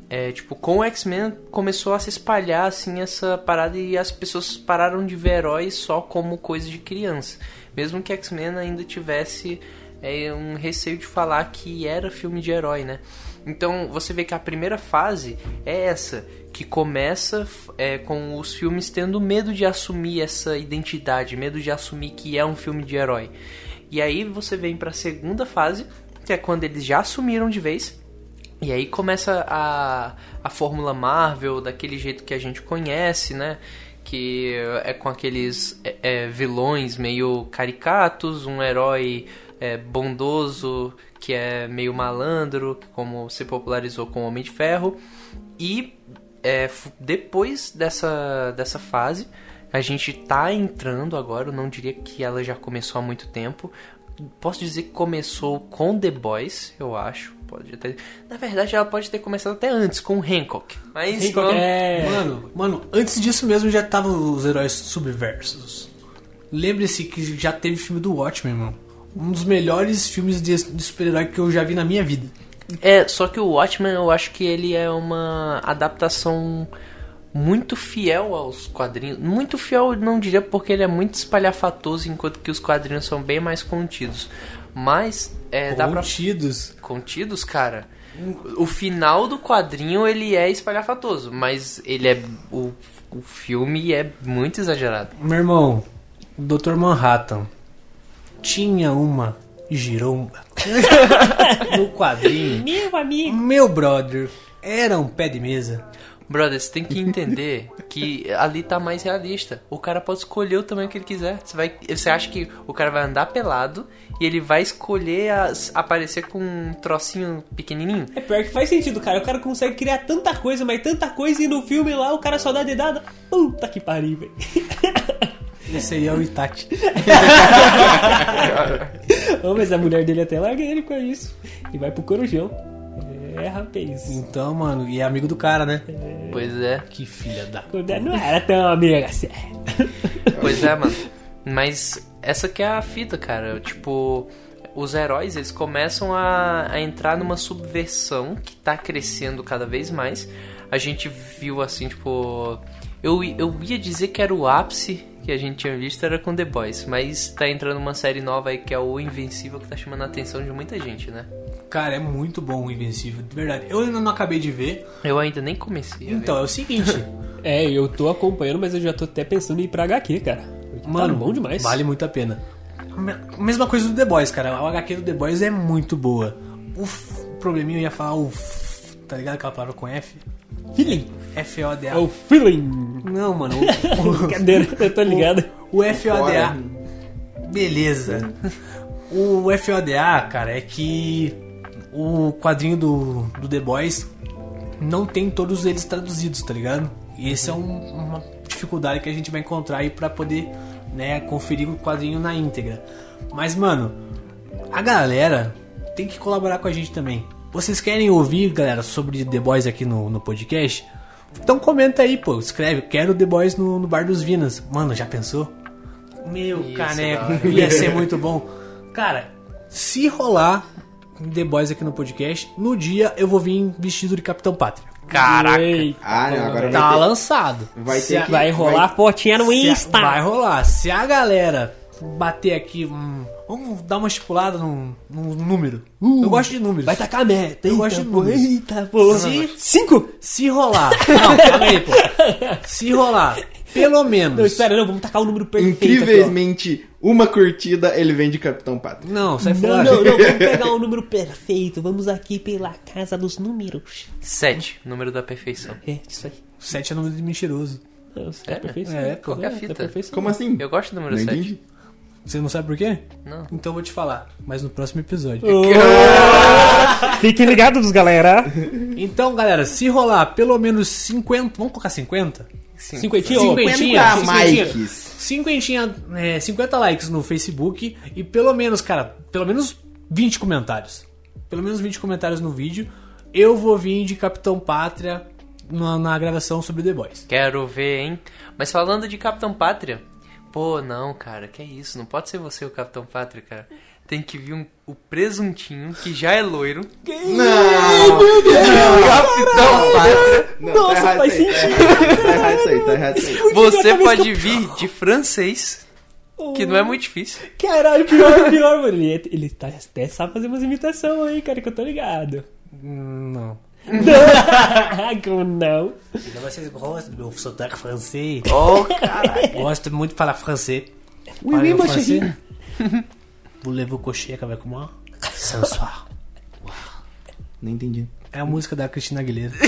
é, tipo, com o X-Men começou a se espalhar assim essa parada e as pessoas pararam de ver heróis só como coisa de criança. Mesmo que X-Men ainda tivesse é, um receio de falar que era filme de herói, né? Então você vê que a primeira fase é essa, que começa é, com os filmes tendo medo de assumir essa identidade, medo de assumir que é um filme de herói. E aí você vem pra segunda fase, que é quando eles já assumiram de vez. E aí começa a, a fórmula Marvel daquele jeito que a gente conhece, né? Que é com aqueles é, é, vilões meio caricatos, um herói é, bondoso que é meio malandro, como se popularizou com o Homem de Ferro. E é, depois dessa, dessa fase, a gente tá entrando agora, eu não diria que ela já começou há muito tempo. Posso dizer que começou com The Boys, eu acho. Pode ter... Na verdade, ela pode ter começado até antes, com Hancock. Mas Hancock é... Mano, mano, antes disso mesmo já estavam os heróis subversos. Lembre-se que já teve filme do Watchmen, mano. Um dos melhores filmes de, de super-herói que eu já vi na minha vida. É, só que o Watchmen eu acho que ele é uma adaptação muito fiel aos quadrinhos. Muito fiel, não diria porque ele é muito espalhafatoso, enquanto que os quadrinhos são bem mais contidos. Mas é, dá pra. Contidos. Contidos, cara. O final do quadrinho ele é espalhafatoso, mas ele é. O, o filme é muito exagerado. Meu irmão, o Dr. Manhattan tinha uma giromba <laughs> no quadrinho. Meu amigo. Meu brother era um pé de mesa. Brother, você tem que entender que ali tá mais realista. O cara pode escolher o tamanho que ele quiser. Você, vai, você acha que o cara vai andar pelado e ele vai escolher as- aparecer com um trocinho pequenininho? É pior que faz sentido, cara. O cara consegue criar tanta coisa, mas tanta coisa e no filme lá o cara só dá dedada. Puta que pariu, velho. <laughs> Esse aí é o Itachi. <laughs> Ô, mas a mulher dele até larga ele com isso. E vai pro corujão. É, rapaz. Então, mano, e é amigo do cara, né? Pois é, Que filha da. Não era tão amiga assim. pois é, mano. Mas essa que é a fita, cara. Tipo, os heróis eles começam a, a entrar numa subversão que tá crescendo cada vez mais. A gente viu assim, tipo. Eu, eu ia dizer que era o ápice que a gente tinha visto era com The Boys, mas tá entrando uma série nova aí que é o Invencível que tá chamando a atenção de muita gente, né? Cara, é muito bom o Invencível, de verdade. Eu ainda não acabei de ver. Eu ainda nem comecei. a ver. Então, é o seguinte. <laughs> É, eu tô acompanhando, mas eu já tô até pensando em ir pra HQ, cara. Mano, tá bom demais. Vale muito a pena. Me- Mesma coisa do The Boys, cara. A HQ do The Boys é muito boa. O f- probleminha eu ia falar o f, tá ligado aquela palavra com F? Feeling. F-O-D-A. É o feeling. Não, mano. o- <laughs> Brincadeira, eu tô ligado. O, o FODA. Beleza. O FODA, cara, é que o quadrinho do, do The Boys não tem todos eles traduzidos, tá ligado? E esse é um- uma dificuldade que a gente vai encontrar aí pra poder, né, conferir o quadrinho na íntegra. Mas, mano, a galera tem que colaborar com a gente também. Vocês querem ouvir, galera, sobre The Boys aqui no, no podcast? Então comenta aí, pô. Escreve, quero The Boys no, no Bar dos Vinas. Mano, já pensou? Meu caneco, <laughs> ia ser muito bom. Cara, se rolar The Boys aqui no podcast, no dia eu vou vir vestido de Capitão Pátria. Caraca! Eita, Ah, não, agora Tá vai ter... lançado. Vai Se ter a- que- Vai rolar fotinha no se a- Insta. Vai rolar. Se a galera bater aqui, hum, vamos dar uma estipulada num, num número. eu gosto de números. Vai tacar a meta. Eu Eita, gosto de números. Eita, pô. Se- Cinco? Se rolar. Não, calma aí, pô. Se rolar, pelo menos. Não, espera, não, vamos tacar o número perfeito aqui. Incrivelmente, uma curtida, ele vem de Capitão Pátria. Não, sai Não, fora. não, não, vamos <laughs> pegar o número perfeito. Vamos aqui pela casa dos números. Sete, número da perfeição. É, isso aí. Sete é número de mentiroso. É, é Sério? perfeição. É, pô. Qual que é a fita? perfeição. Como assim? Eu gosto do número Não 7. entendi. Você não sabe por quê? Não. Então eu vou te falar, mas no próximo episódio. <laughs> Fiquem ligados, galera. Então, galera, se rolar pelo menos 50. Vamos colocar 50? Cinquentinha. Cinquentinha, cinquentinha. É, 50 likes no Facebook e pelo menos, cara, pelo menos 20 comentários. Pelo menos 20 comentários no vídeo. Eu vou vir de Capitão Pátria na, na gravação sobre The Boys. Quero ver, hein? Mas falando de Capitão Pátria, pô, não, cara, que isso? Não pode ser você o Capitão Pátria, cara. Tem que vir um- o presuntinho, que já é loiro. Não! Capitão Pátria. Não, Nossa, tá faz aí, Tá errado isso aí, tá errado isso aí. Você pode vir de francês, que não é muito difícil. Caralho, pior, pior, mano. Ele, ele tá, até sabe fazer umas imitações aí, cara, que eu tô ligado. Não. <laughs> Como não? Vocês gostam do meu sotaque francês? Oh, caralho. Gosto muito de falar francês. Oui, oui, mon chéri. Voulez-vous coucher avec moi? Ce soir. Não entendi. É a música da Cristina Aguilera. <laughs>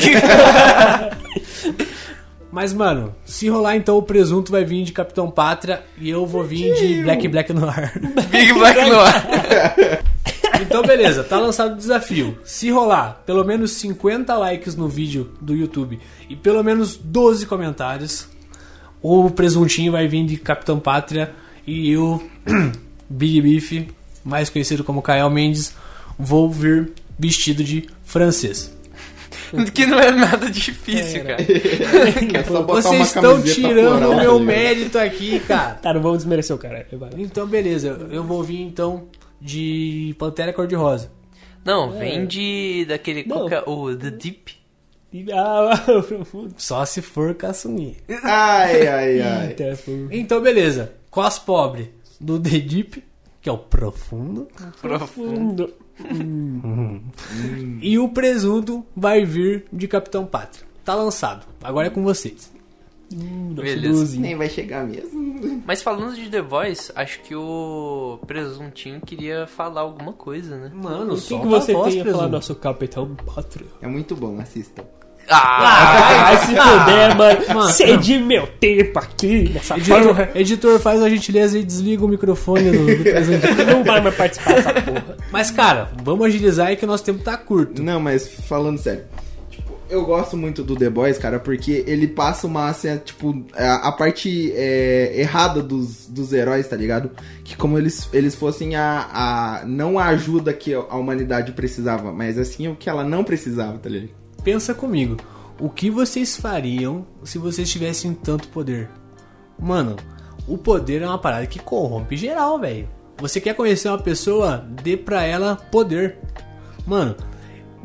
Mas, mano, se rolar então o presunto vai vir de Capitão Pátria e eu vou vir de Black Black no ar. Big Black no ar. <laughs> Então, beleza, tá lançado o desafio. Se rolar pelo menos 50 likes no vídeo do YouTube e pelo menos 12 comentários, o presuntinho vai vir de Capitão Pátria e eu, <clears throat> Big Beef, mais conhecido como Kael Mendes, vou vir vestido de francês. <laughs> Que não é nada difícil, cara. <laughs> É só botar Vocês estão tirando o meu mérito aqui, cara. Tá, não vamos desmerecer o cara. Vai. Então, beleza, eu vou vir então de Pantera Cor-de-Rosa. Não, vem de daquele. Não. qual que é? O The Deep. Ah, profundo. <laughs> Só se for caçuninha. Ai, ai, ai. Então, beleza. Cos pobre do The Deep, que é o profundo. Profundo. Fundo. E o presunto vai vir de Capitão Pátria. Tá lançado. Agora é com vocês. Beleza. Doze. Nem vai chegar mesmo. Mas falando de The Voice, acho que o Presuntinho queria falar alguma coisa, né? Mano, O que, que você tem a falar, nosso Capitão Pátria? É muito bom, assistam. Ah! Vai se fuder, mano. Mano. Cede meu tempo aqui nessa Editor, porra. editor, faz a gentileza e desliga o microfone do, do presente. <laughs> Não vai mais participar dessa porra. Mas, cara, vamos agilizar aí que o nosso tempo tá curto. Não, mas falando sério. Tipo, eu gosto muito do The Boys, cara, porque ele passa uma, assim, tipo, a, a parte é, errada dos, dos heróis, tá ligado? Que como eles, eles fossem a, a. Não a ajuda que a humanidade precisava, mas assim o que ela não precisava, tá ligado? Pensa comigo. O que vocês fariam se vocês tivessem tanto poder? Mano, o poder é uma parada que corrompe geral, velho. Você quer conhecer uma pessoa, dê pra ela poder. Mano,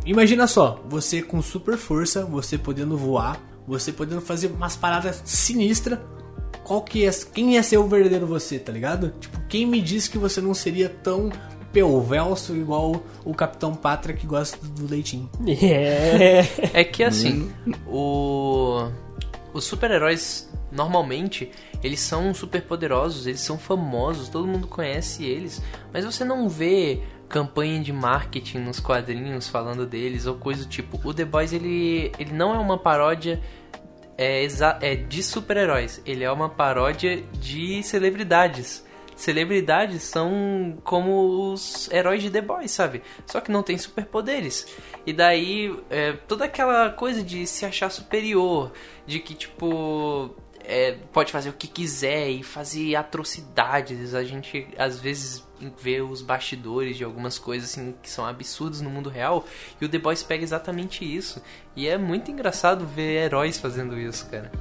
imagina só, você com super força, você podendo voar, você podendo fazer umas paradas sinistras. Qual que é, quem ia ser o verdadeiro você, tá ligado? Tipo, quem me disse que você não seria tão pelvelso igual o Capitão Pátria que gosta do leitinho? É. É que assim, o os super-heróis normalmente eles são super poderosos, eles são famosos, todo mundo conhece eles, mas você não vê campanha de marketing nos quadrinhos falando deles ou coisa do tipo. O The Boys ele, ele não é uma paródia é, exa- é de super-heróis, ele é uma paródia de celebridades. Celebridades são como os heróis de The Boys, sabe? Só que não tem superpoderes. E daí, é, toda aquela coisa de se achar superior, de que, tipo, é, pode fazer o que quiser e fazer atrocidades. A gente, às vezes, vê os bastidores de algumas coisas, assim, que são absurdas no mundo real. E o The Boys pega exatamente isso. E é muito engraçado ver heróis fazendo isso, cara.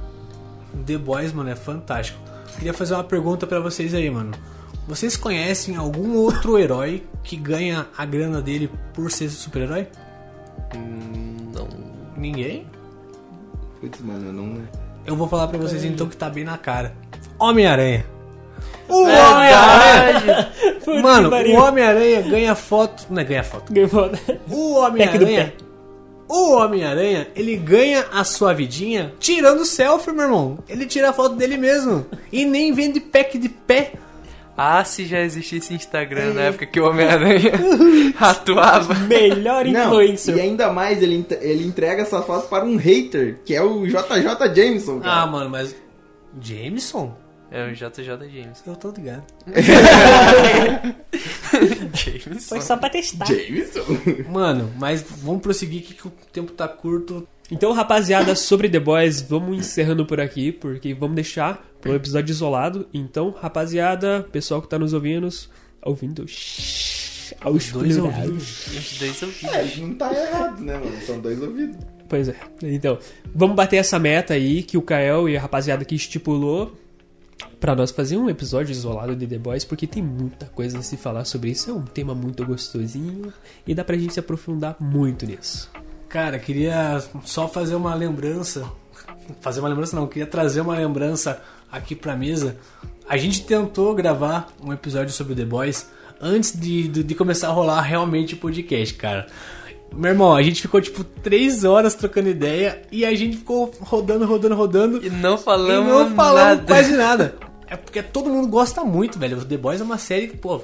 The Boys, mano, é fantástico. Queria fazer uma pergunta pra vocês aí, mano. Vocês conhecem algum outro herói que ganha a grana dele por ser super-herói? Não. Ninguém? Putz, mano, eu não. Eu vou falar pra vocês então que tá bem na cara. Homem-Aranha. O É Homem-Aranha! Mano, o. Homem-Aranha ganha foto. Não é ganha foto. Ganhou foda. O Homem-Aranha. O Homem-Aranha, ele ganha a sua vidinha tirando selfie, meu irmão. Ele tira a foto dele mesmo. E nem vende pack de pé. Ah, se já existisse Instagram na época que o Homem-Aranha <laughs> atuava. Melhor Não, influencer. e ainda mais ele, ele entrega essa foto para um hater, que é o JJ Jameson, Ah, cara. mano, mas. Jameson? É o JJ James. Eu tô ligado. James. Foi só pra testar. Jameson? Mano, mas vamos prosseguir que, que o tempo tá curto. Então, rapaziada, sobre The Boys, vamos encerrando por aqui, porque vamos deixar para um episódio isolado. Então, rapaziada, pessoal que tá nos ouvindo, ouvindo. Aos Dois ouvidos. Os dois ouvidos. É, não tá errado, né, mano? São dois ouvidos. Pois é. Então, vamos bater essa meta aí que o Kael e a rapaziada que estipulou pra nós fazer um episódio isolado de The Boys, porque tem muita coisa a se falar sobre isso. É um tema muito gostosinho e dá pra gente se aprofundar muito nisso. Cara, queria só fazer uma lembrança. Fazer uma lembrança não, queria trazer uma lembrança aqui pra mesa. A gente tentou gravar um episódio sobre The Boys antes de, de, de começar a rolar realmente o podcast, cara. Meu irmão, a gente ficou tipo três horas trocando ideia e a gente ficou rodando, rodando, rodando. E não E falamos não falamos nada. quase nada. É porque todo mundo gosta muito, velho. The Boys é uma série, pô,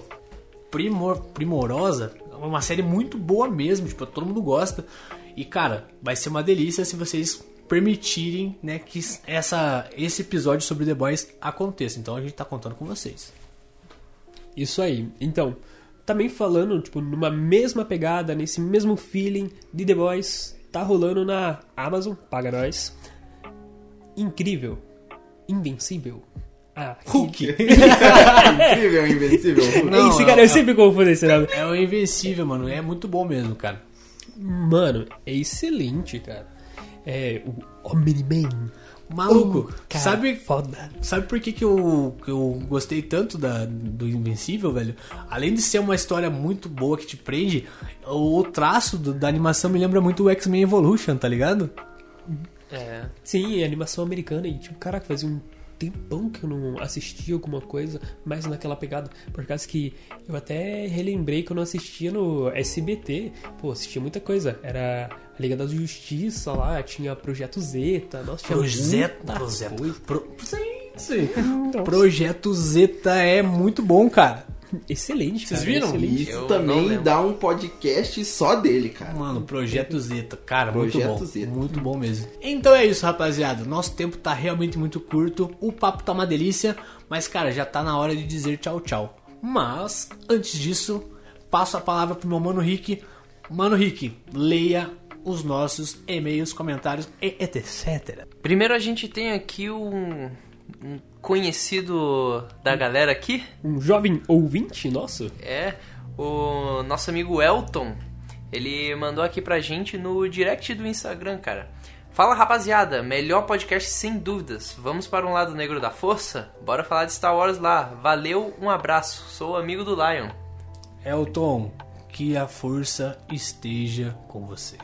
primor, primorosa. É uma série muito boa mesmo, tipo, todo mundo gosta. E, cara, vai ser uma delícia se vocês permitirem, né, que essa, esse episódio sobre The Boys aconteça. Então a gente tá contando com vocês. Isso aí. Então, também falando, tipo, numa mesma pegada, nesse mesmo feeling de The Boys, tá rolando na Amazon, paga nós. Incrível. Invencível. Ah, Hulk. Incrível, <laughs> invencível. Não, esse é- cara, é- eu sempre confundo esse nome. É o Invencível, mano. É muito bom mesmo, cara. Mano, é excelente, cara. É o Omni-Man. Maluco, cara, sabe Foda. Sabe por que, que, eu, que eu gostei tanto da, do Invencível, velho? Além de ser uma história muito boa que te prende, o, traço do- da animação me lembra muito o X-Men Evolution, tá ligado? É. Sim, é animação americana e tipo, caraca, fazia um tempão que eu não assistia alguma coisa mais naquela pegada. Por causa que eu até relembrei que eu não assistia no SBT. Pô, assistia muita coisa. Era a Liga da Justiça lá, tinha Projeto Zeta, nossa, tinha Projeto, coisa. Pro, sim, sim. Projeto Zeta é muito bom, cara. Excelente, Vocês cara, viram? Excelente. Isso Eu também dá um podcast só dele, cara. Mano, Projeto Zeta, cara, muito Projeto bom. Zeta. Muito bom mesmo. Então é isso, rapaziada. Nosso tempo tá realmente muito curto. O papo tá uma delícia, mas cara, já tá na hora de dizer tchau, tchau. Mas antes disso, passo a palavra pro meu mano Rick. Mano Rick, leia os nossos e-mails, comentários e etc. Primeiro a gente tem aqui um, um conhecido da galera aqui. Um jovem ouvinte nosso? É, o nosso amigo Elton. Ele mandou aqui pra gente no direct do Instagram, cara. Fala rapaziada, melhor podcast sem dúvidas. Vamos para um lado negro da força? Bora falar de Star Wars lá. Valeu, um abraço. Sou amigo do Lion. Elton, que a força esteja com você.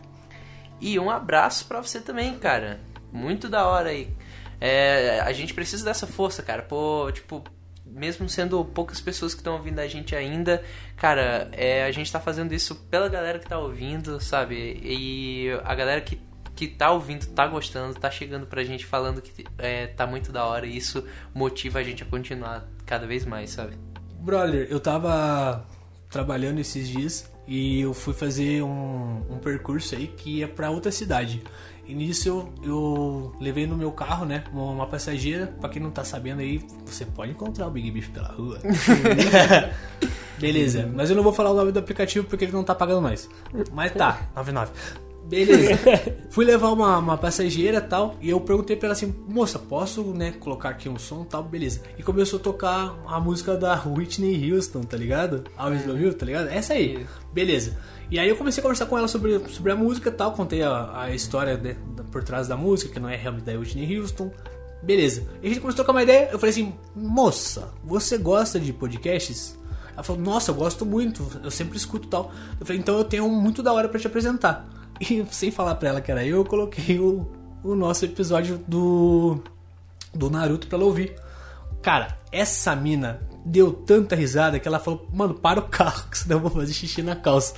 E um abraço pra você também, cara. Muito da hora aí. É, a gente precisa dessa força, cara. Pô, tipo, mesmo sendo poucas pessoas que estão ouvindo a gente ainda, cara, é, a gente tá fazendo isso pela galera que tá ouvindo, sabe? E a galera que, que tá ouvindo, tá gostando, tá chegando pra gente falando que é, tá muito da hora e isso motiva a gente a continuar cada vez mais, sabe? Brother, eu tava trabalhando esses dias e eu fui fazer um, um percurso aí que ia pra outra cidade. E nisso eu, eu levei no meu carro, né, uma, uma passageira. Pra quem não tá sabendo aí, você pode encontrar o Big Beef pela rua. <laughs> Beleza, mas eu não vou falar o nome do aplicativo porque ele não tá pagando mais. Mas tá, 99. Beleza. <laughs> Fui levar uma, uma passageira e tal. E eu perguntei pra ela assim, moça, posso, né, colocar aqui um som e tal? Beleza. E começou a tocar a música da Whitney Houston, tá ligado? Always Love You, tá ligado? Essa aí. Beleza. E aí eu comecei a conversar com ela sobre, sobre a música e tal. Contei a, a história né, por trás da música, que não é realmente da Whitney Houston. Beleza. E a gente começou a trocar uma ideia. Eu falei assim, moça, você gosta de podcasts? Ela falou, nossa, eu gosto muito, eu sempre escuto tal. Eu falei, então eu tenho muito da hora pra te apresentar. <laughs> E sem falar pra ela que era eu, eu coloquei o, o nosso episódio do, do Naruto pra ela ouvir. Cara, essa mina deu tanta risada que ela falou, mano, para o carro, que senão eu vou fazer xixi na calça.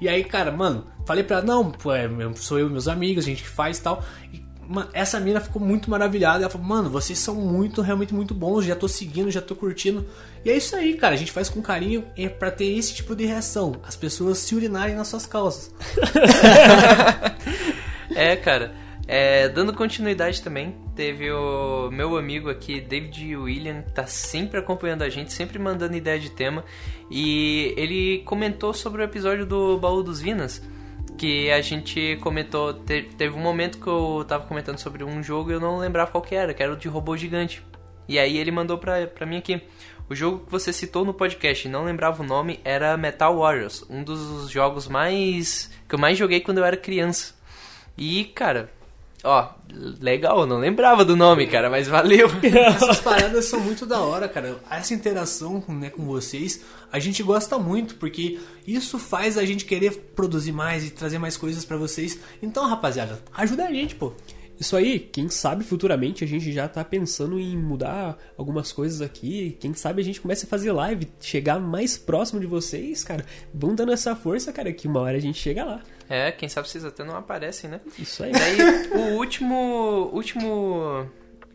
E aí, cara, mano, falei pra ela, não, é, sou eu e meus amigos, a gente que faz e tal. E, essa mina ficou muito maravilhada. Ela falou, mano, vocês são muito, realmente muito bons, já tô seguindo, já tô curtindo. E é isso aí, cara, a gente faz com carinho é pra ter esse tipo de reação. As pessoas se urinarem nas suas calças. <laughs> É, cara. É, dando continuidade também, teve o meu amigo aqui, David William, que tá sempre acompanhando a gente, sempre mandando ideia de tema. E ele comentou sobre o episódio do Baú dos Vinas. Que a gente comentou. te- teve um momento que eu tava comentando sobre um jogo e eu não lembrava qual que era, que era o de robô gigante. E aí ele mandou pra, pra mim aqui. O jogo que você citou no podcast e não lembrava o nome era Metal Warriors, um dos jogos mais. que eu mais joguei quando eu era criança. E, cara, ó, legal, não lembrava do nome, cara, mas valeu. <laughs> Essas paradas são muito da hora, <laughs> cara. Essa interação né, com vocês, a gente gosta muito, porque isso faz a gente querer produzir mais e trazer mais coisas pra vocês. Então, rapaziada, ajuda a gente, pô. Isso aí, quem sabe futuramente a gente já tá pensando em mudar algumas coisas aqui. Quem sabe a gente comece a fazer live, chegar mais próximo de vocês, cara. Vão dando essa força, cara, que uma hora a gente chega lá. É, quem sabe vocês até não aparecem, né? Isso aí. Daí, o último, último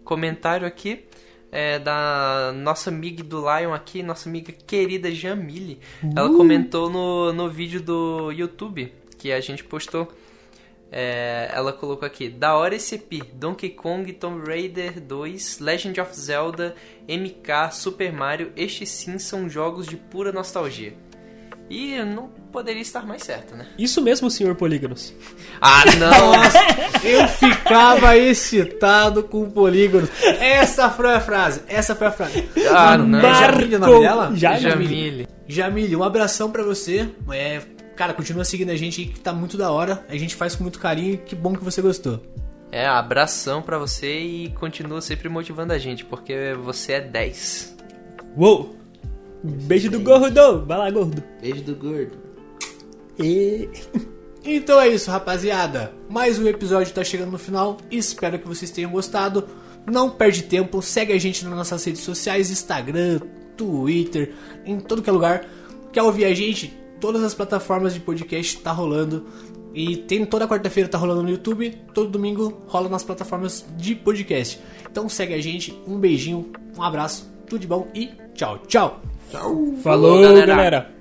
comentário aqui é da nossa amiga do Lion aqui, nossa amiga querida Jamile. Ela comentou no, no vídeo do YouTube que a gente postou. É, ela colocou aqui, da hora esse EP, Donkey Kong, Tomb Raider 2, Legend of Zelda, MK, Super Mario, estes sim são jogos de pura nostalgia. E não poderia estar mais certo, né? Isso mesmo, senhor Polígonos. <laughs> Ah, não! Eu ficava excitado com o polígono. Essa foi a frase. Essa foi a frase. Ah, não. É Jamile o nome dela? Já- Jamile. Jamile, um abração pra você. É, cara, continua seguindo a gente aí que tá muito da hora. A gente faz com muito carinho e que bom que você gostou. É, abração pra você e continua sempre motivando a gente, porque você é 10. Uou! Beijo do gordo! Vai lá, gordo. Beijo do gordo. E... <laughs> Então é isso, rapaziada. Mais um episódio tá chegando no final. Espero que vocês tenham gostado. Não perde tempo, segue a gente nas nossas redes sociais, Instagram, Twitter, em todo que é lugar. Quer ouvir a gente? Todas as plataformas de podcast tá rolando. E tem toda quarta-feira tá rolando no YouTube, todo domingo rola nas plataformas de podcast. Então segue a gente, um beijinho, um abraço, tudo de bom e tchau, tchau. Tchau. Falou, Falou galera. galera.